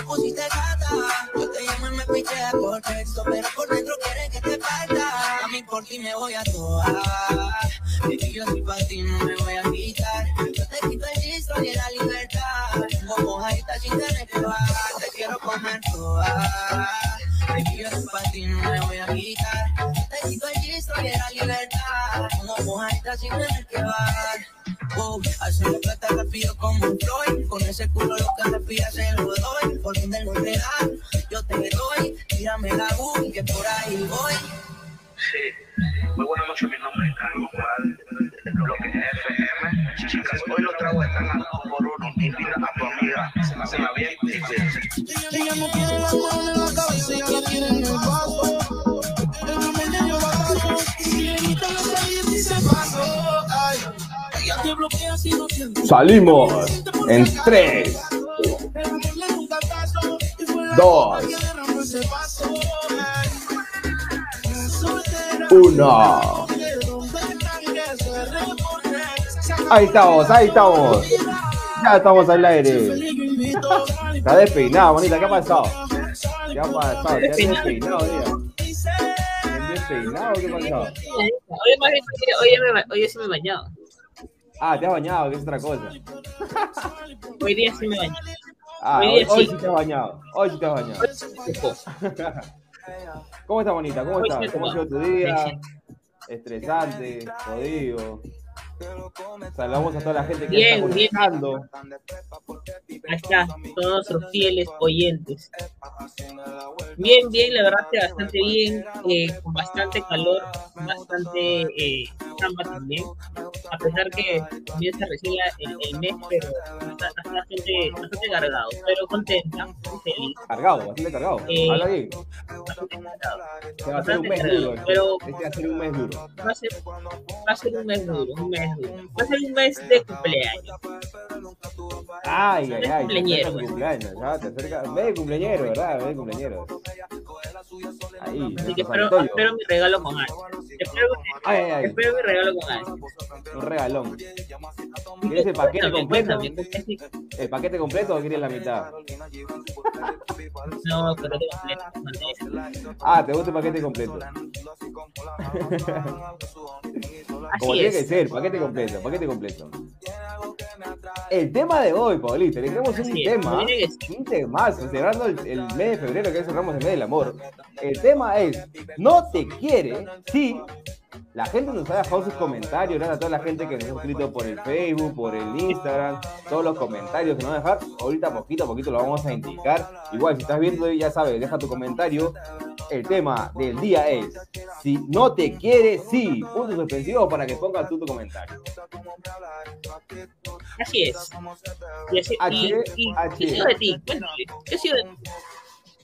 te pusiste gata. Yo te llamo y me piché por texto, pero por dentro quieres que te falta. A mí por ti me voy a toar. Baby, yo soy para ti, no me voy a quitar. Yo te quito el registro y la libertad. Tengo mojadita sin tener que bajar. Te quiero comer toda. Baby, yo soy para ti, no me voy a quitar. Te quito el registro y la libertad. Tengo mojadita sin tener que bajar. Oh, haciendo plata rápido como un Floyd. Con ese culo lo que pidas se lo doy. Por fin del real, yo te doy. Tírame la boom que por ahí voy. Sí, muy buenas noches, mi nombre es Carlos Juan, de Bloque FM. Chicas, hoy los tragos están a dos por uno. Invita a tu amiga, se la cena bien y cuídense. Ella no tiene la mano en la cabeza, ella la tiene en el vaso. El medio batazo, y le quita la salida y se pasó. Ay, Salimos en 3, Pegándole un catazo, y fue la Dos. que derramó ese vaso. Ay, soltera, 1. de donde están que se reporte. Ahí estamos, ahí estamos. Ya estamos al aire. Está despeinado, bonita. ¿Qué ha pasado? ¿Qué ha pasado? ¿Te has despeinado, has despeinado? ¿Qué ha pasado? Hoy, hoy, ba- hoy sí me he bañado. Ah, te has bañado, que es otra cosa. Hoy día sí me bañé. Ah, Hoy hoy, día hoy sí. sí te has bañado. Hoy sí te has bañado. ¿Cómo estás, bonita? ¿Cómo estás? ¿Cómo ha sido tu día? Estresante, jodido. Saludamos a toda la gente que Bien, está conectando. Ahí está, todos nuestros fieles oyentes. Bien, bien, la verdad que bastante bien, eh, con bastante calor, bastante eh, chamba también. A pesar que comienza recién el, el mes, pero está, está bastante, bastante cargado, pero contenta, feliz. Cargado, bastante cargado. Eh, Habla bien. Bastante cargado. Va a ser un mes duro. pero- Este va a ser un mes duro. Va a ser, va a ser un mes duro, un mes duro. Va a ser un mes de cumpleaños. Ay, ay, ay. cumpleañero, pues. cumpleaños, ya, te acerca. Mes de cumpleañero, ¿verdad? Mes de cumpleañero. Ahí, Así que espero, espero mi regalo con Ash. Espero, mi regalo con Ash. Un regalón. ¿Quieres el paquete completo? ¿El paquete completo o quieres la mitad? No, pero de completo. Ah, te gusta el paquete completo. Como tiene que ser, paquete completo, paquete completo. El tema de hoy, Paulita, tenemos un Así tema, un temazo, cerrando el, el mes de febrero que cerramos el mes del amor. El tema es, no te quiere si la gente nos ha dejado sus comentarios, gracias a toda la gente que nos ha escrito por el Facebook, por el Instagram, todos los comentarios que nos van a dejar. Ahorita poquito a poquito lo vamos a indicar. Igual, si estás viendo, ya sabes, deja tu comentario. El tema del día es, si no te quiere, sí. Puntos suspensivos para que pongas tú tu comentario. Así es. Y así, H, y, H. ¿qué sido de ti? Cuéntame. ¿Qué sido de ti?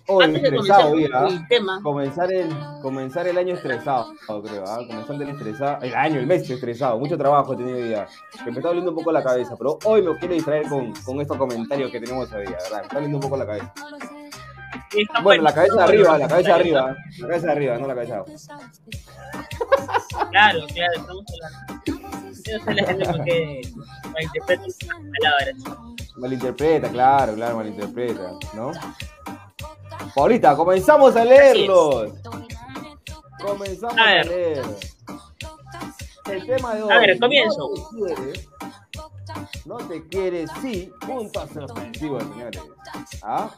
Hoy Antes de estresado, comenzar mira. el tema, Comenzar el, comenzar el año estresado, creo, ¿ah? Comenzando el estresado, el año, el mes estresado, mucho trabajo he tenido hoy día, que me está doliendo un poco la cabeza, pero hoy me quiero distraer con, con estos comentarios que tenemos hoy día, ¿verdad? Me está doliendo un poco la cabeza. Bueno, la cabeza de arriba, la cabeza de arriba, la cabeza de arriba, no la cabeza de abajo. Claro, claro, estamos hablando. Yo sé la gente porque malinterpreta palabras. Malinterpreta, claro, claro, malinterpreta, ¿no? Paulita, comenzamos a leerlos. Comenzamos A leer. El tema de hoy. A ver, comienzo. No te quiere, no te quiere, sí, puntos señores. ¿Ah?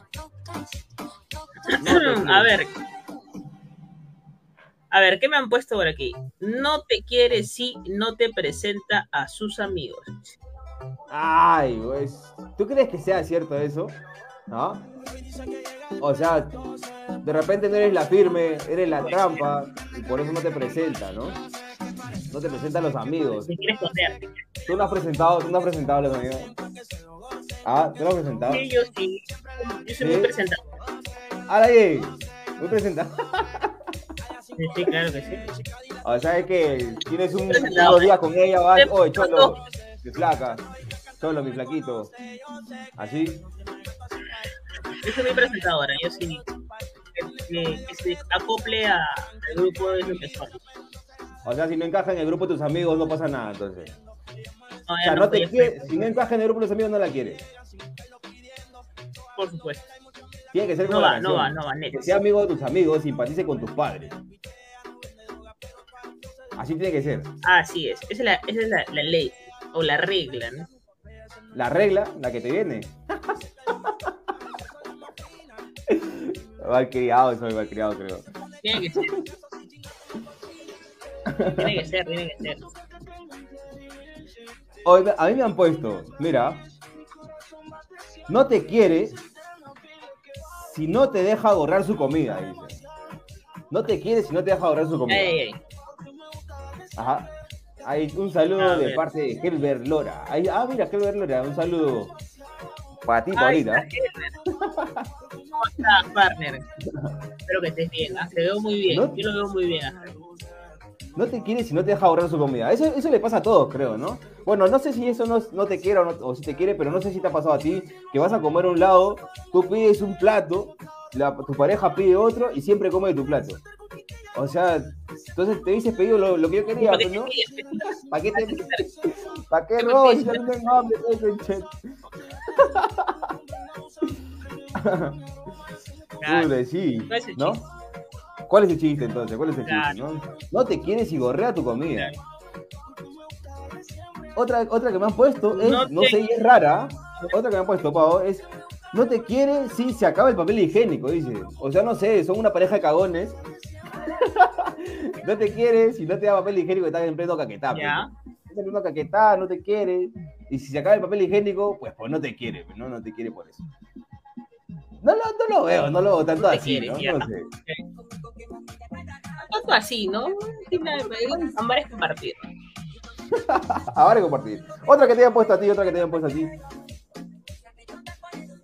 No A ver. A ver, ¿qué me han puesto por aquí? No te quiere si no te presenta a sus amigos. Ay, pues, ¿tú crees que sea cierto eso? ¿No? O sea, de repente no eres la firme, eres la trampa, y por eso no te presenta, ¿no? No te presenta a los amigos. ¿Tú no has presentado, tú no has presentado a los amigos? Ah, ¿tú no has presentado? Sí, yo sí. Yo soy ¿Sí? muy presentado. ¡Hala ahí! Muy presentado. Sí, sí, claro que sí. O sea, es que tienes un, unos días con ella, vas, oye, cholo, mi flaca, cholo, mi flaquito. Así. Yo soy muy presentadora. Yo sí. Que, que se acople a- al grupo de lo que son. O sea, si no encaja en el grupo de tus amigos, no pasa nada, entonces. No, O sea, no no te quiere, si no encaja en el grupo de los amigos, no la quieres. Por supuesto. Tiene que ser No una va, no va, no va, neto. Que sea amigo de tus amigos, simpatice con tus padres. Así tiene que ser. Así es. Esa es la, esa es la, la ley o la regla, ¿no? La regla, la que te viene. Malcriado, soy malcriado, creo. Tiene que ser. Tiene que ser, tiene que ser. Hoy, a mí me han puesto, mira, no te quiere si no te deja ahorrar su comida, dice. No te quiere si no te deja ahorrar su comida. Ajá. Hay un saludo de parte de Helber Lora. Ahí- ah, mira, Helber Lora, un saludo para ti, Paulita. ¿Cómo estás, partner? Espero que estés bien. ¿ah? Te veo muy bien. ¿No? Yo lo veo muy bien. ah. No te quiere si no te deja ahorrar su comida. Eso, eso le pasa a todos, creo, ¿no? Bueno, no sé si eso no, no te quiere o, no- o si te quiere, pero no sé si te ha pasado a ti, que vas a comer a un lado, tú pides un plato, la- tu pareja pide otro y siempre come de tu plato. O sea, entonces te dices pedido lo, lo que yo quería, ¿Para qué pues. ¿Para qué te ¿Para qué ¿Qué me no? ya no tengo hambre, pues. Claro. Sí, ¿Cuál es el ¿no? chiste? ¿Cuál es el chiste entonces? ¿Cuál es el chiste? No, no te quieres y gorrea tu comida. Otra, otra que me han puesto es, No no, te- sé, y es rara. Otra que me han puesto, Pau, es no te quiere si se acaba el papel higiénico, dice. O sea, no sé, son una pareja de cagones. no te quiere si no te da papel higiénico y están en pleno caquetá. pues, Ya. ¿no? Estás en pleno caquetá, no te quiere. Y si se acaba el papel higiénico, pues, pues no te quiere, pues, no, no te quiere por eso. No lo, no lo veo, no lo veo tanto así, ¿no? No sé. Tanto así, ¿no? Amar es compartir. Hay que compartir. Otra que te hayan puesto a ti, otra que te hayan puesto a ti.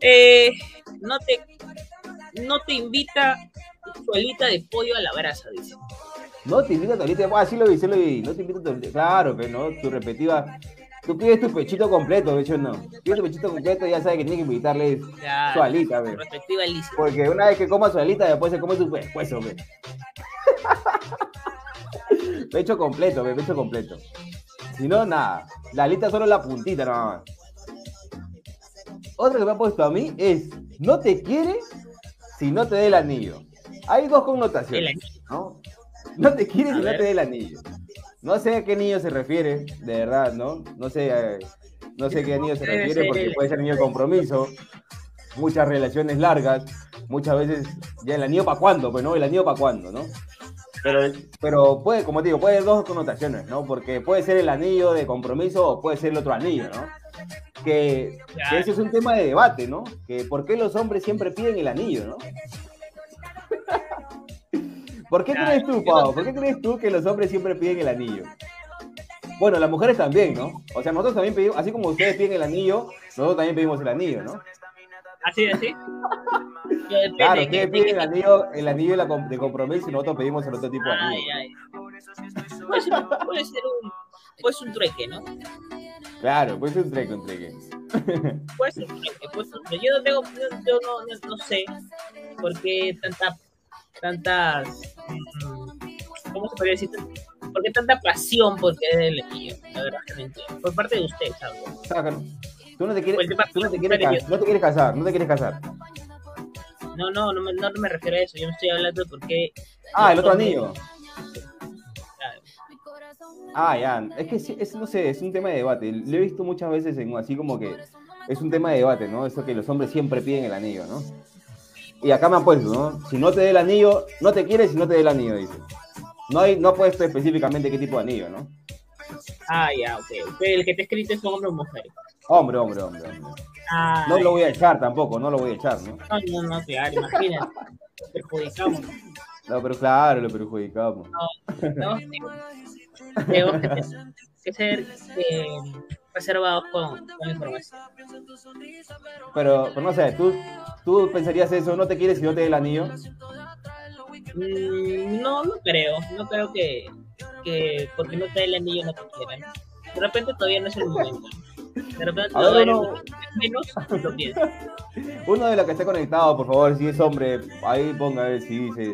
Eh, no te no te invita su alita de pollo a la brasa, dice. No te invita a tu alita. Ah, sí lo vi, sí lo vi. No te invita. Claro, pero no, tu repetida. Tú pides tu pechito completo, de hecho no. Pides tu pechito completo ya sabes que tienes que invitarle su Claro, alita, su ve. Porque una vez que coma su alita, después se come su pescuezo, ve. Pecho completo, ve, pecho completo. Si no, nada. La alita solo la puntita nada más. Otra que me ha puesto a mí es, no te quiere si no te dé el anillo. Hay dos connotaciones. ¿no? No te quiere A si no te dé el anillo. No sé a qué niño se refiere, de verdad, ¿no? No sé, eh, no sé a qué anillo se refiere porque puede ser anillo de compromiso, muchas relaciones largas, muchas veces ya el anillo para cuándo, pues no, el anillo para cuándo, ¿no? Pero, pero puede, como te digo, puede haber dos connotaciones, ¿no? Porque puede ser el anillo de compromiso o puede ser el otro anillo, ¿no? Que, que ese es un tema de debate, ¿no? Que por qué los hombres siempre piden el anillo, ¿no? ¿Por qué crees tú, Pau? ¿Por qué crees tú que los hombres siempre piden el anillo? Bueno, las mujeres también, ¿no? O sea, nosotros también pedimos, así como ustedes piden el anillo, nosotros también pedimos el anillo, ¿no? Así, así. Claro, de ustedes piden el anillo, el anillo de, la com- de compromiso y nosotros pedimos el otro tipo de anillo. ay. Puede ser, puede ser un, puede ser un trueque, ¿no? Claro, pues es un treque, un treque. Puede ser un trueque, puede ser un trueque. Yo no tengo, yo, yo no, no, no sé por qué tanta, tantas, mm, ¿cómo se podría decir? ¿Por qué tanta pasión por querer el anillo? La verdad que no entiendo. Por parte de usted, ¿sabes? Sácalo. Tú no te quieres, tú no te quieres, parte de- cas- no te quieres casar, no te quieres casar. No, no, no me, no me refiero a eso. Yo me estoy hablando de por qué. Ah, el otro anillo. Ah, ya. Es que sí, es, no sé, es un tema de debate. Lo he visto muchas veces en así como que es un tema de debate, ¿no? Eso que los hombres siempre piden el anillo, ¿no? Y acá me han puesto, ¿no? Si no te dé el anillo, no te quieres si no te dé el anillo, dice. No hay, no ha puesto específicamente qué tipo de anillo, ¿no? Ah, ya, ok. El que te he escrito es hombre o mujer. Hombre, hombre, hombre, hombre. Ah, No lo voy a echar tampoco, no lo voy a echar, ¿no? no, no, no, claro, imagínate. Perjudicamos. No, pero claro, lo perjudicamos. ¿no? Tenemos que, que ser eh, reservados con, con información. Pero, pero no sé, ¿tú, tú pensarías eso, no te quieres si no te dé el anillo. Mm, no, no creo. No creo que, que porque no te dé el anillo no te quieran. De repente todavía no es el momento. De repente todavía uno- menos lo. Uno de los que esté conectado, por favor, si es hombre, ahí ponga a ver si dice,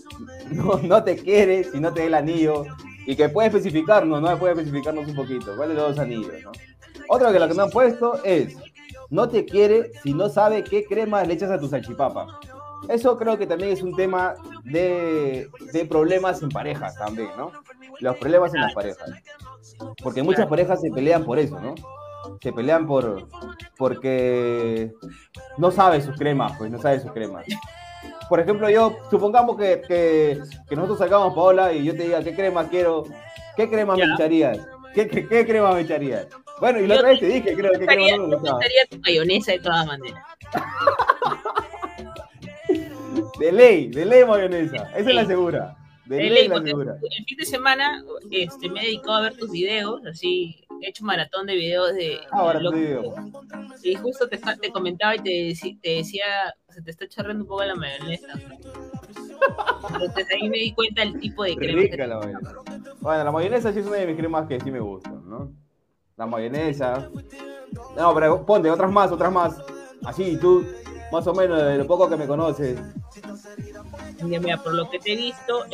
no, no te quiere si no te dé el anillo. Y que puede especificarnos, ¿no? Puede especificarnos un poquito. ¿Cuáles de los dos anillos, no? Otra que la que me han puesto es, no te quiere si no sabe qué crema le echas a tu salchipapa. Eso creo que también es un tema de, de problemas en parejas también, ¿no? Los problemas en las parejas. Porque muchas parejas se pelean por eso, ¿no? Se pelean por porque no sabe sus cremas, pues no sabe sus cremas. Por ejemplo, yo, supongamos que, que, que nosotros sacamos Paola y yo te diga, ¿qué crema quiero? ¿Qué crema me echarías? ¿Qué, qué, qué crema me echarías? Bueno, y la Yo- otra vez te dije, creo que crema no me gustaba. estaría tu mayonesa de todas maneras. De ley, de ley mayonesa. Esa es la segura. De, De ley, ley, la porque segura. el fin de semana este, me he dedicado a ver tus videos, así, he hecho maratón de videos de... Ahora lo- te digo. Y justo te, te comentaba y te, te decía, se te está chorreando un poco la mayonesa. Entonces ahí me di cuenta del tipo de crema. Rica que- la mayonesa. Bueno, la mayonesa sí es una de mis cremas que sí me gustan, ¿no? La mayonesa. No, pero ponte otras más, otras más. Así, tú, más o menos, de lo poco que me conoces. Ya, mira, por lo que te he visto,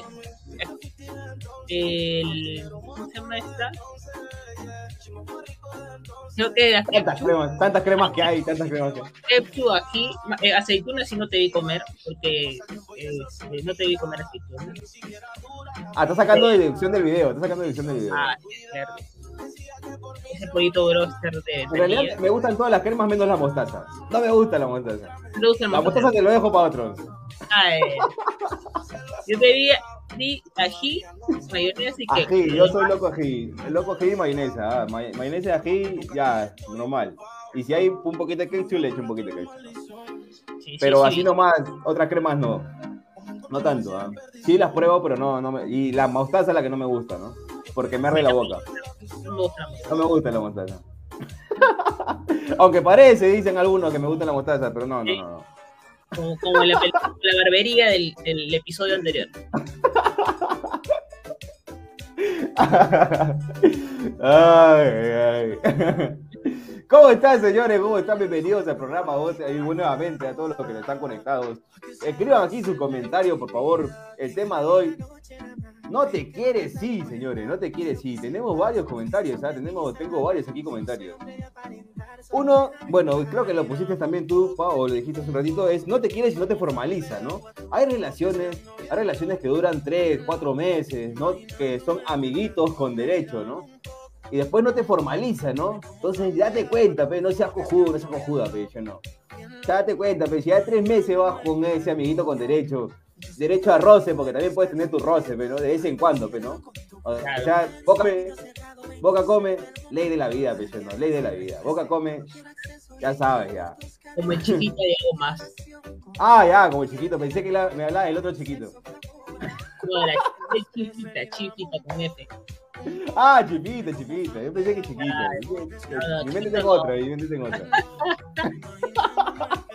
el, ¿cómo se llama esta? Creo que la Tantas cremas, tantas cremas que hay, tantas cremas que hay. ketchup aquí, ma- eh, aceitunas sí no te vi comer, porque este, no te vi comer aceitunas. Ah, está sacando deducción del video, está sacando deducción del video. Ah, claro. Ese pollito broster de En realidad me gustan todas las cremas menos la mostaza. No me gusta la mostaza. Me gusta La mostaza. mostaza te lo dejo para otros. Ah, eh. Yo te vi, vi ají, mayonesa y Ají, yo soy loco ají. Loco ají y mayonesa. Ah, may- mayonesa y ají, ya, normal. Y si hay un poquito de ketchup, le echo un poquito de ketchup. Sí, sí, Pero sí. así nomás, otras cremas no. No tanto, ¿ah? Sí las pruebo, pero no, no me... Y la mostaza es la que no me gusta, ¿no? Porque me arde la boca. No me gusta. No me gusta la mostaza. Aunque parece, dicen algunos que me gusta la mostaza, pero no, no, no. no. Como, como la, la barbería del, del episodio anterior. ¿Cómo están, señores? ¿Cómo están? Bienvenidos al programa Voz y nuevamente a todos los que están conectados. Escriban aquí su comentario, por favor. El tema de hoy. No te quieres, sí, señores. No te quieres, sí. Tenemos varios comentarios, ¿ah? Tenemos, tengo varios aquí comentarios. Uno, bueno, creo que lo pusiste también tú, Pau, o lo dijiste hace un ratito, es no te quieres y no te formaliza, ¿no? Hay relaciones, hay relaciones que duran tres, cuatro meses, ¿no? Que son amiguitos con derecho, ¿no? Y después no te formaliza, ¿no? Entonces date cuenta, pe, no seas cojudo, no seas cojuda, pe, yo no. Date cuenta, pe, si ya tres meses vas con ese amiguito con derecho, derecho a roce, porque también puedes tener tu roce, pe, ¿no? De vez en cuando, pe, ¿no? O sea, boca, boca come, ley de la vida, pe, yo no, ley de la vida. Boca come, ya sabes, ya. Como el chiquito y algo más. Ah, ya, como chiquito, pensé que la- me hablaba del otro chiquito. Como la ch- chiquita, chiquita con F. Ah, chipita, chipita, yo pensé que chiquito. Ay, Mi no, mente chiquito está en no. otra, mi mente otra.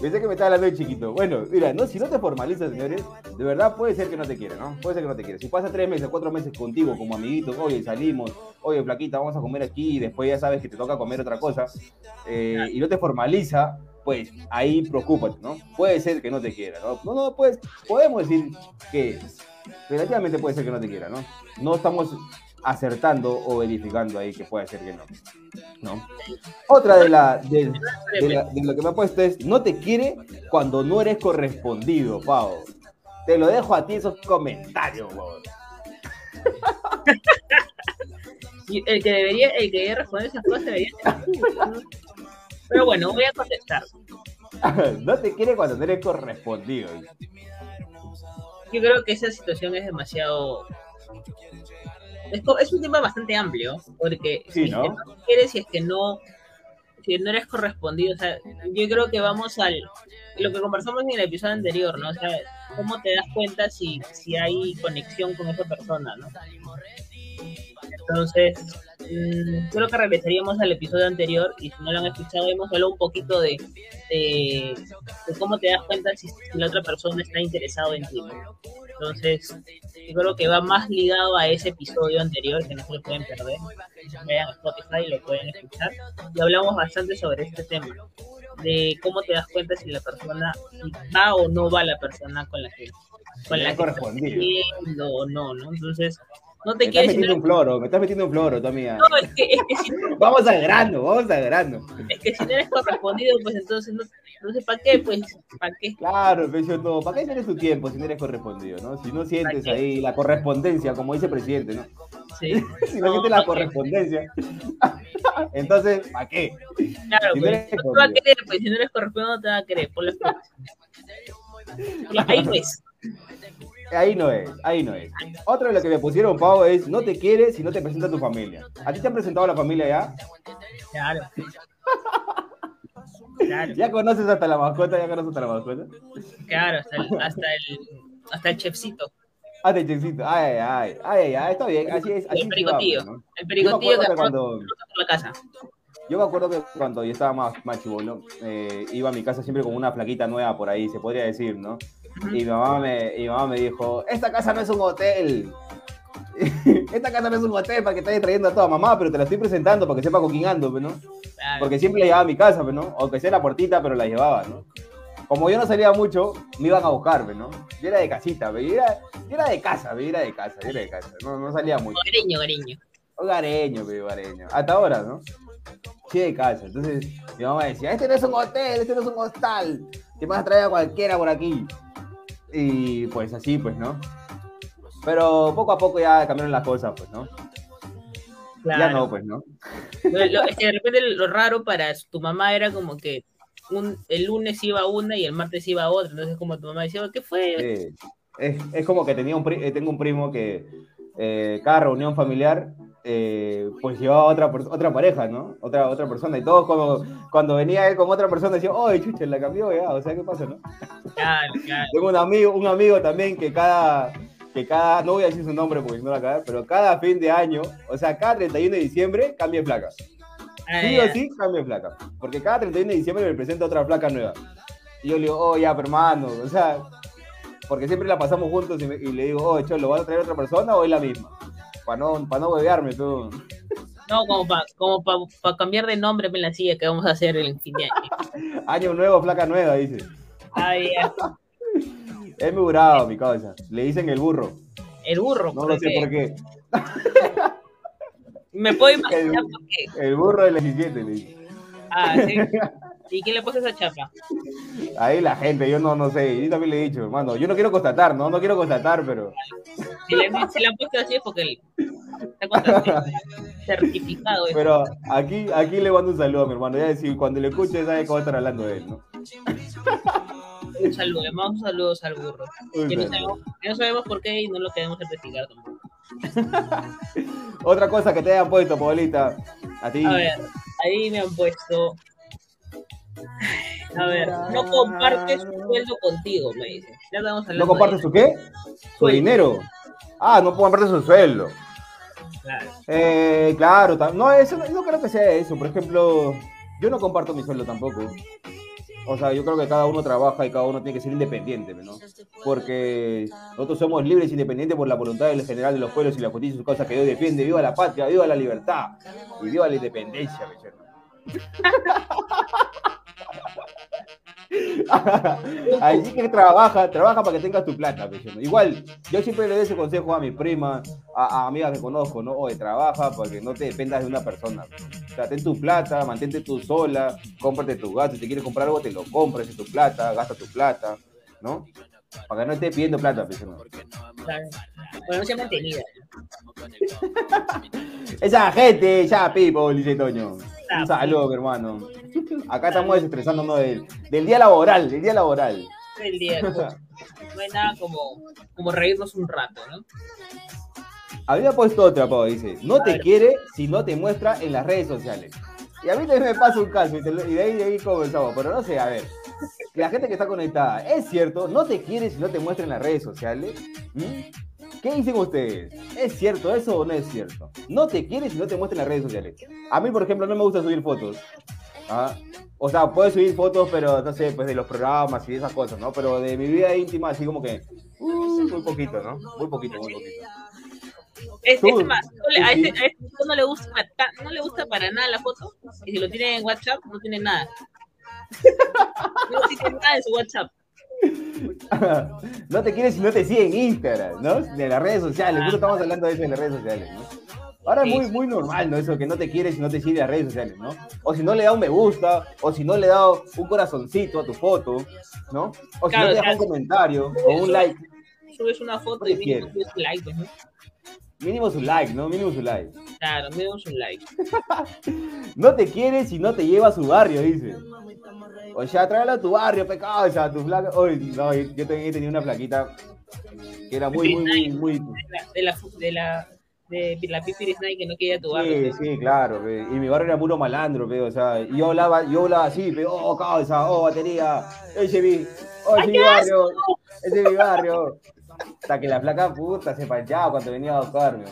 Pensé que me estaba hablando de chiquito. Bueno, mira, no, si no te formalizas, señores, de verdad puede ser que no te quiera, ¿no? Puede ser que no te quiera. Si pasa tres meses, cuatro meses contigo como amiguito, oye, salimos, oye, flaquita, vamos a comer aquí, y después ya sabes que te toca comer otra cosa, eh, y no te formaliza, pues ahí preocúpate, ¿no? Puede ser que no te quiera, ¿no? No, no, pues podemos decir que relativamente puede ser que no te quiera, ¿no? No estamos acertando o verificando ahí que puede ser que no. ¿no? Otra de, la, de, de la- de lo que me ha puesto es, no te quiere cuando no eres correspondido, Pau. Te lo dejo a ti esos comentarios, weón. El que debería, el que debería responder esas cosas debería. Pero bueno, voy a contestar. no te quiere cuando no eres correspondido. Yo creo que esa situación es demasiado. Es, es un tema bastante amplio, porque Sí, si ¿no? es que no quieres, si es que no, si no eres correspondido, o sea, yo creo que vamos al lo que conversamos en el episodio anterior, ¿no? O sea, cómo te das cuenta si, si hay conexión con esa persona, ¿no? Entonces, mm, creo que regresaríamos al episodio anterior y si no lo han escuchado, hemos hablado un poquito de, de, de cómo te das cuenta si, si la otra persona está interesado en ti. ¿no? Entonces, yo creo que va más ligado a ese episodio anterior que no se lo pueden perder. Vayan a Spotify y lo pueden escuchar. Y hablamos bastante sobre este tema, de cómo te das cuenta si la persona va o no va la persona con la que con la que estás o no, ¿no? Entonces, No Me te estás quieres si no metiendo un floro, me estás metiendo un floro, tu amiga. No, es que, es, que si, Vamos al grano, vamos al grano. es que si no eres correspondido, pues entonces no, no sé para qué, pues, ¿para qué? Claro, pero no, ¿para qué tienes tu tiempo si no eres correspondido, no? Si no sientes ahí la correspondencia, como dice el presidente, ¿no? Sí. Si no, No, sientes la correspondencia, entonces, ¿para qué? Claro, Si pues, no te va a querer, pues, si no eres correspondido, no te va a querer, por. Ya, Ahí pues, Ahí no es, ahí no es. Otro de lo que me pusieron, Pau, es no te quiere si no te presenta tu familia. ¿A ti te han presentado la familia ya? claro. Claro, ¿Ya conoces hasta la mascota? ¿Ya conoces hasta la mascota? claro, hasta el, hasta el, hasta el chefcito, Ah, de checito. Ay, ay, ay, ay, está bien. Así es. Así el pericotillo, el pericotillo que cuando... la casa. yo me acuerdo que cuando yo estaba más, más chibolo, eh, iba a mi casa siempre con una flaquita nueva por ahí, se podría decir, ¿no? Y mi mamá me, mi mamá me dijo, esta casa no es un hotel. Esta casa no es un hotel para que estés trayendo a toda mamá, pero te la estoy presentando para que sepa con quién ando, pues, ¿no? Porque siempre la llevaba a mi casa, pues, ¿no? Aunque sea la puertita, pero la llevaba, ¿no? Como yo no salía mucho, me iban a buscar, pues, ¿no? Yo era de casita, yo era, yo era de casa, yo era de casa, yo era de casa. No, no salía mucho. Hogareño, hogareño. Hogareño, pues, hogareño. Hasta ahora, ¿no? Sí, de casa. Entonces, mi mamá decía, este no es un hotel, este no es un hostal. Te vas a traer a cualquiera por aquí. Y pues así, pues, ¿no? Pero poco a poco ya cambiaron las cosas, pues, ¿no? Claro. Ya no, pues, ¿no? Lo- lo- es que de repente lo raro para tu mamá era como que un, el lunes iba una y el martes iba otra. Entonces, como tu mamá decía, ¿qué fue? Sí. Es, es como que tenía un pri- eh, tengo un primo que eh, cada reunión familiar eh, pues llevaba otra, otra pareja, ¿no? Otra, otra persona. Y todos como, cuando venía él con otra persona decían, ¡Oye, chucha, la cambió ya! O sea, ¿qué pasa, no? Claro, claro. Tengo un amigo, un amigo también que cada, que cada, no voy a decir su nombre porque no la cagar, pero cada fin de año, o sea, cada 31 de diciembre cambia de placa. Ah, Sí ya. o sí, cambia de placa. Porque cada 31 de diciembre me presenta otra placa nueva. Y yo le digo, oh, ya, hermano, o sea, porque siempre la pasamos juntos y, me- y le digo, oh, Cholo, ¿vas a traer otra persona o es la misma? Para no, para no bebearme tú. No, como para como pa, pa cambiar de nombre en la silla que vamos a hacer el fin de año. Año nuevo, placa nueva, dice. Ah, ya. Es muy bravo, mi causa. Le dicen el burro. El burro. No lo sé por qué. Me puedo imaginar por qué. El burro del 17, le dicen. Ah, sí. ¿Y quién le puso esa chapa? Ahí la gente, yo no, no sé, yo también le he dicho, hermano, yo no quiero constatar, no, no quiero constatar, pero Si le, si le han puesto así es porque el- está certificado. eso. pero aquí, aquí le mando un saludo a mi hermano, ya decir, cuando le escuche sabe a estar hablando de él, ¿no? Un saludo, le mandamos saludos al burro. Un Que no, saludo. sabemos, que no sabemos por qué y no lo queremos certificar tampoco. Otra cosa que te hayan puesto, Paulita, a ti. A ver, ahí me han puesto. A ver, no compartes su sueldo contigo, me dicen. Ya estamos hablando ¿No compartes de- su qué? Su dinero. Ah, no comparte su sueldo. Claro. Eh, claro, no, eso no, creo que sea eso. Por ejemplo, yo no comparto mi sueldo tampoco. O sea, yo creo que cada uno trabaja y cada uno tiene que ser independiente, ¿no? Porque nosotros somos libres e independientes por la voluntad del general de los pueblos y la justicia y sus causas que Dios defiende. ¡Viva la patria! ¡Viva la libertad! Y viva la independencia. Allí que trabaja, trabaja para que tengas tu plata, hermano. Igual, yo siempre le doy ese consejo a mi prima, a, a amigas que conozco, ¿no? Oye, trabaja para que no te dependas de una persona. O sea, ten tu plata, mantente tú sola, cómprate tu gasto. Si te quieres comprar algo, te lo compras, es tu plata, gasta tu plata, ¿no? Para que no estés pidiendo plata, pues, claro. Bueno, no se ha mantenido. Esa gente, ya, people, dice Toño. Un saludo, mi hermano. Acá estamos desestresándonos del, del día laboral, del día laboral. El día. No hay nada como, como reírnos un rato, ¿no? Había puesto otra, Pau, dice, no te quiere si no te muestra en las redes sociales. Y a mí también me pasa un caso, y, te lo- y de ahí, de ahí comenzamos, pero no sé, a ver, la gente que está conectada, ¿es cierto? ¿No te quiere si no te muestra en las redes sociales? ¿Mm? ¿Qué dicen ustedes? ¿Es cierto eso o no es cierto? ¿No te quiere si no te muestra en las redes sociales? A mí, por ejemplo, no me gusta subir fotos. ¿ah? O sea, puedo subir fotos, pero no sé, pues de los programas y esas cosas, ¿no? Pero de mi vida íntima, así como que, uh, muy poquito, ¿no? Muy poquito, muy poquito. Es, más, no le- a, este, a este no le gusta ta- no le gusta para nada la foto. Y si lo tiene en WhatsApp, no tiene nada. No tiene nada en su WhatsApp. No te quiere si no te sigue en Instagram, ¿no? De las redes sociales, justo estamos hablando de eso en las redes sociales, ¿no? Ahora es muy, muy normal, ¿no? Eso que no te quiere si no te sigue en las redes sociales, ¿no? O si no le da un me gusta, o si no le da un corazoncito a tu foto, ¿no? O si Claro, no te deja claro. un comentario o un like. Subes una foto y mínimo un like, ¿no? Mínimo su like, ¿no? Mínimo su like. Claro, mínimo un like. No te quiere si no te lleva a su barrio, dice. O sea, tráelo a tu barrio, pecado, o sea, tu flaca. Oye, no, yo también tenía una flaquita que era muy, muy, muy, muy. De la, de la, de la Pipiris Night que no quería tu barrio. Sí, sí, claro, pe. y mi barrio era puro malandro, pe, o sea, yo hablaba, yo hablaba así, pe, oh, causa, oh, batería, ese es mi, oh, ese es mi barrio, ese es mi barrio. Hasta que la flaca puta se panchaba cuando venía a buscarme.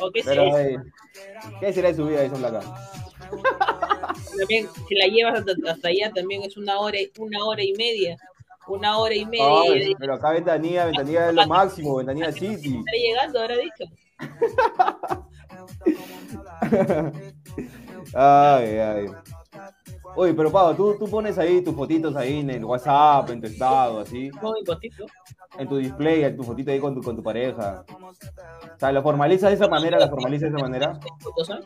¿O qué Pero, sé? eh, ¿qué será de su vida esa flaca? También, si la llevas hasta, hasta allá, también es una hora, y- una hora y media. Una hora y media. Ay, pero acá Ventanilla, Ventanilla es lo máximo, Ventanilla City. está llegando, ahora dicho. Ay, ay. Oye, pero Pablo, tú, tú pones ahí tus fotitos ahí en el WhatsApp, en tu estado, así, en tu display, en tu fotito ahí con tu, con tu pareja. O sea, ¿lo formalizas de esa manera? ¿La formalizas de esa manera? Fotos, ¿ah?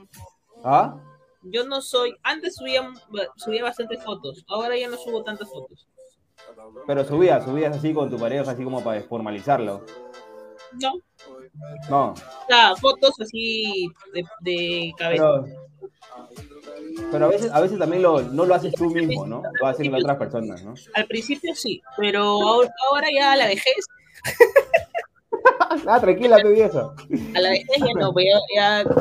¿Ah? Yo no soy. Antes subía, subía bastantes fotos. Ahora ya no subo tantas fotos. Pero subías, subías así con tu pareja, así como para formalizarlo. No. No, O sea, fotos así de, de cabeza. pero, pero a veces, a veces también lo, no lo haces tú mismo, ¿no? Lo hacen las otras personas, ¿no? Al principio sí, pero ahora, ya a la vejez, Ah, tranquila, tu vieja. a la vejez ya no, pues ya, ya,